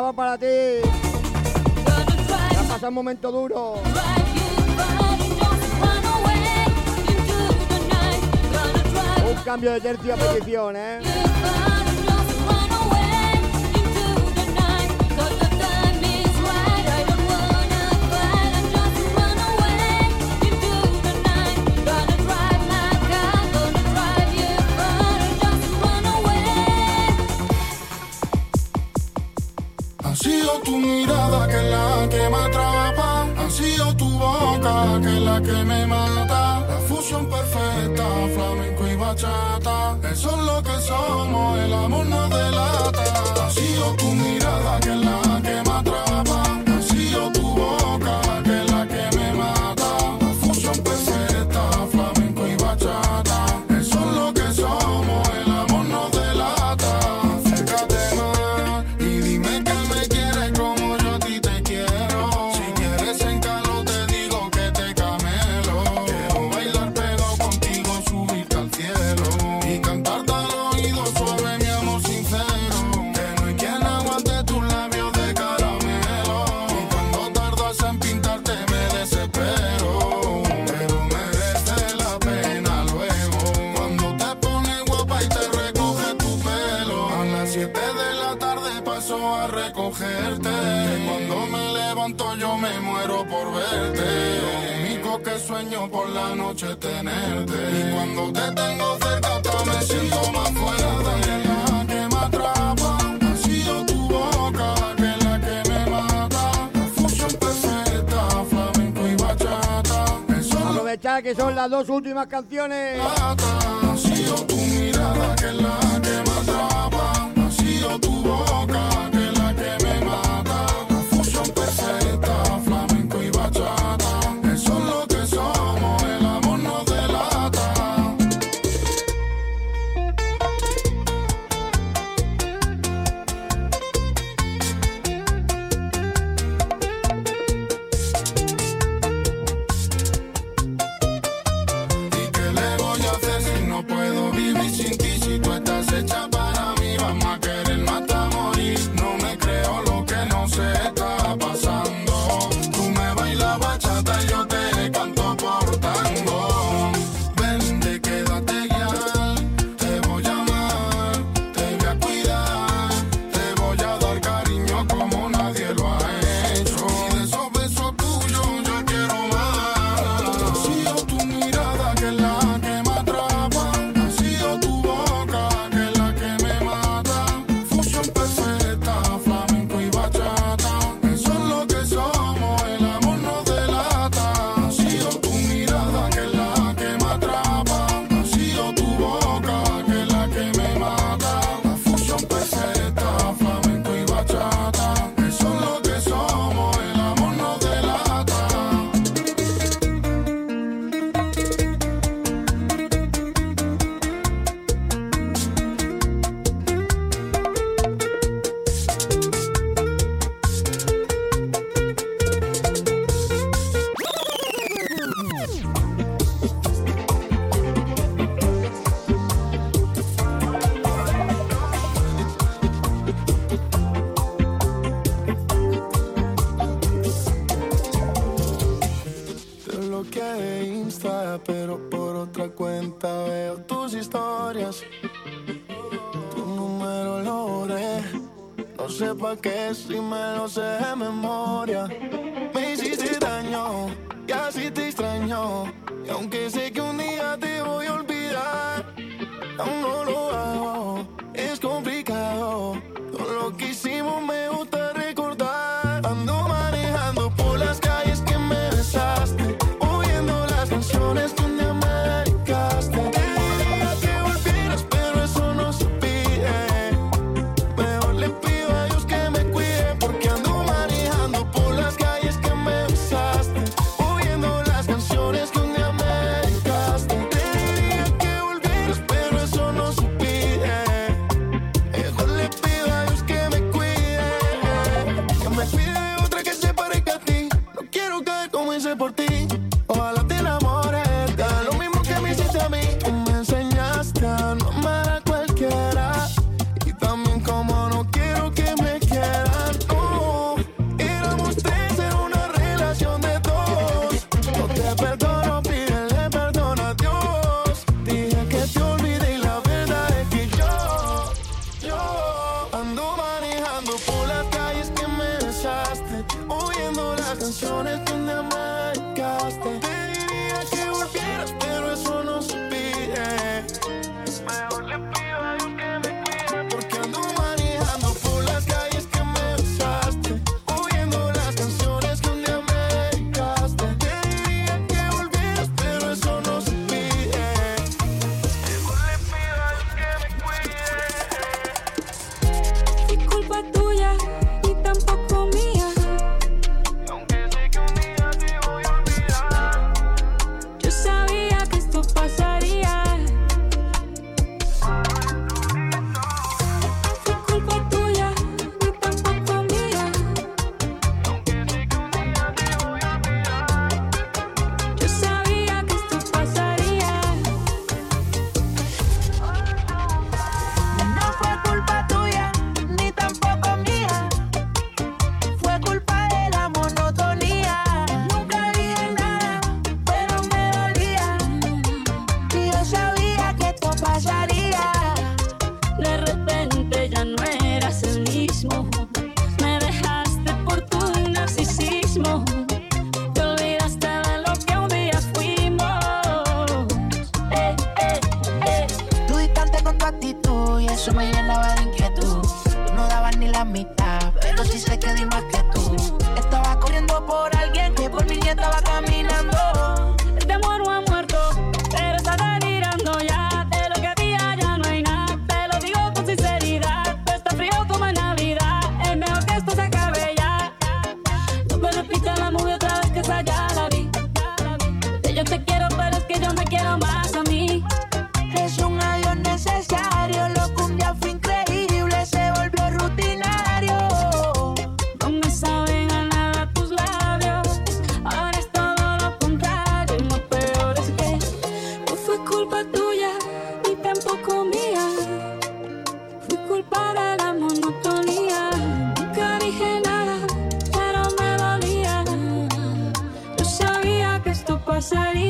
va para ti. Ya pasa un momento duro. Un cambio de tercio a petición, ¿eh? bachata. Eso es lo que somos, el amor nos delata. Vacío tu mirada que la por la noche tenerte. Y cuando te tengo cerca, hasta me siento más fuera de la que me atrapa. Ha sido tu boca que la que me mata. La fusión perfecta, flamenco y bachata. Aprovechar que son las dos últimas canciones. Ha sido tu mirada que la que me atrapa. Ha sido tu boca que la que me mata. La fusión perfecta, flamenco y bachata. Que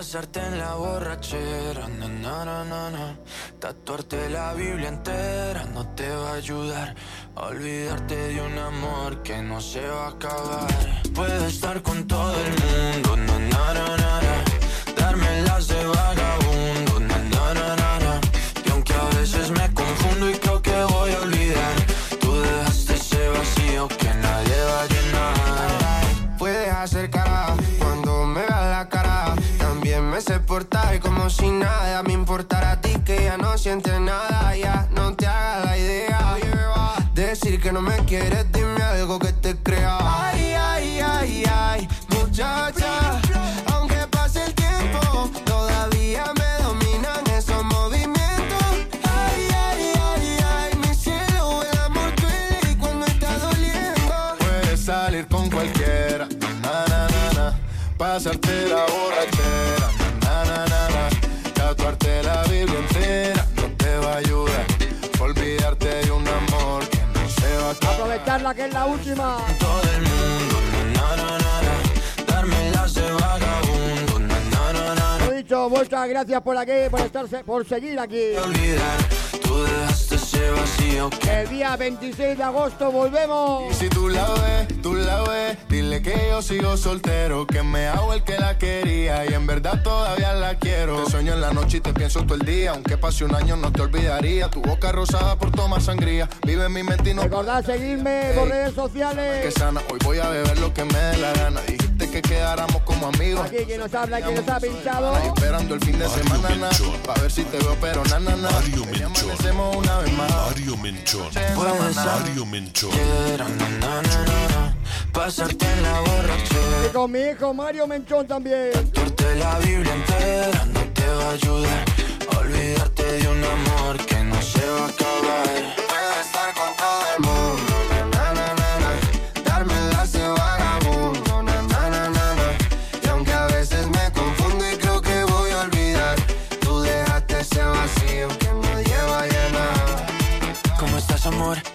pasarte en la borrachera, na, na, na, na, tatuarte la Biblia entera no te va a ayudar olvidarte de un amor que no se va a acabar. Puedes estar con todo el mundo, na, na, na, na, darme las de vagabundo, si nada me importara a ti que ya no sientes nada. Ya no te hagas la idea. Decir que no me quieres, dime algo que te Aprovecharla que es la última. Lo dicho, muchas gracias por aquí, por estar, por seguir aquí. Ese vacío que El día 26 de agosto volvemos. Y si tú la ves, tú la ves, dile que yo sigo soltero, que me hago el que la quería y en verdad todavía la quiero. Te sueño en la noche y te pienso todo el día, aunque pase un año no te olvidaría. Tu boca rosada por tomar sangría, vive en mi mente y no Recordad seguirme por redes sociales. que sana. Hoy voy a beber lo que me dé la gana. Dijiste que quedáramos como amigos. Aquí quien nos habla, quien nos ha pinchado. Esperando el fin de semana, na, pa' ver si te veo, pero na, na, na. Ya amanecemos una vez más. Mario Menchón. Puedes Mario Menchón. Pasarte en la borrachera. Y con mi hijo Mario Menchón también. Tatuarte la Biblia entera no te va a ayudar olvidarte de un amor que no se va a acabar.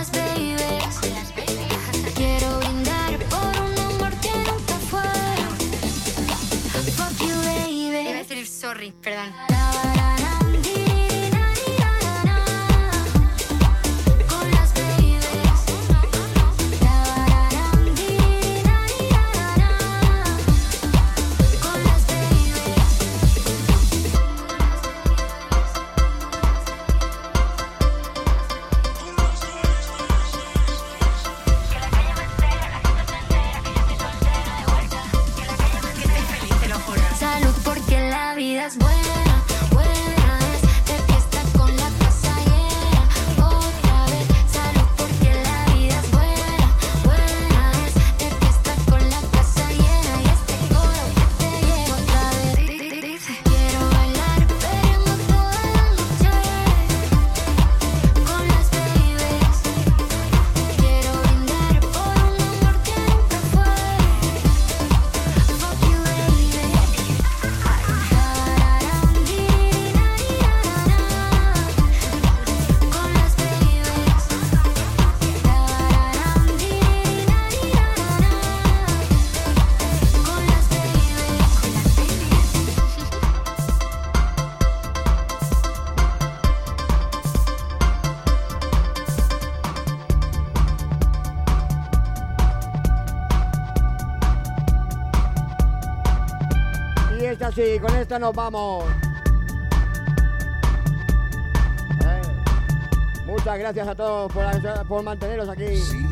con las con esta nos vamos. Eh, Muchas gracias a todos por, por manteneros aquí. Si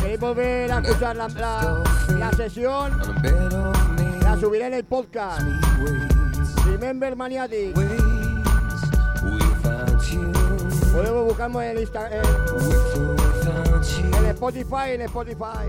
queréis volver a escuchar la, la- la sesión, la subiré en el podcast. Remember Maniatic. Podemos buscarnos en el Insta, en, en Spotify, en Spotify.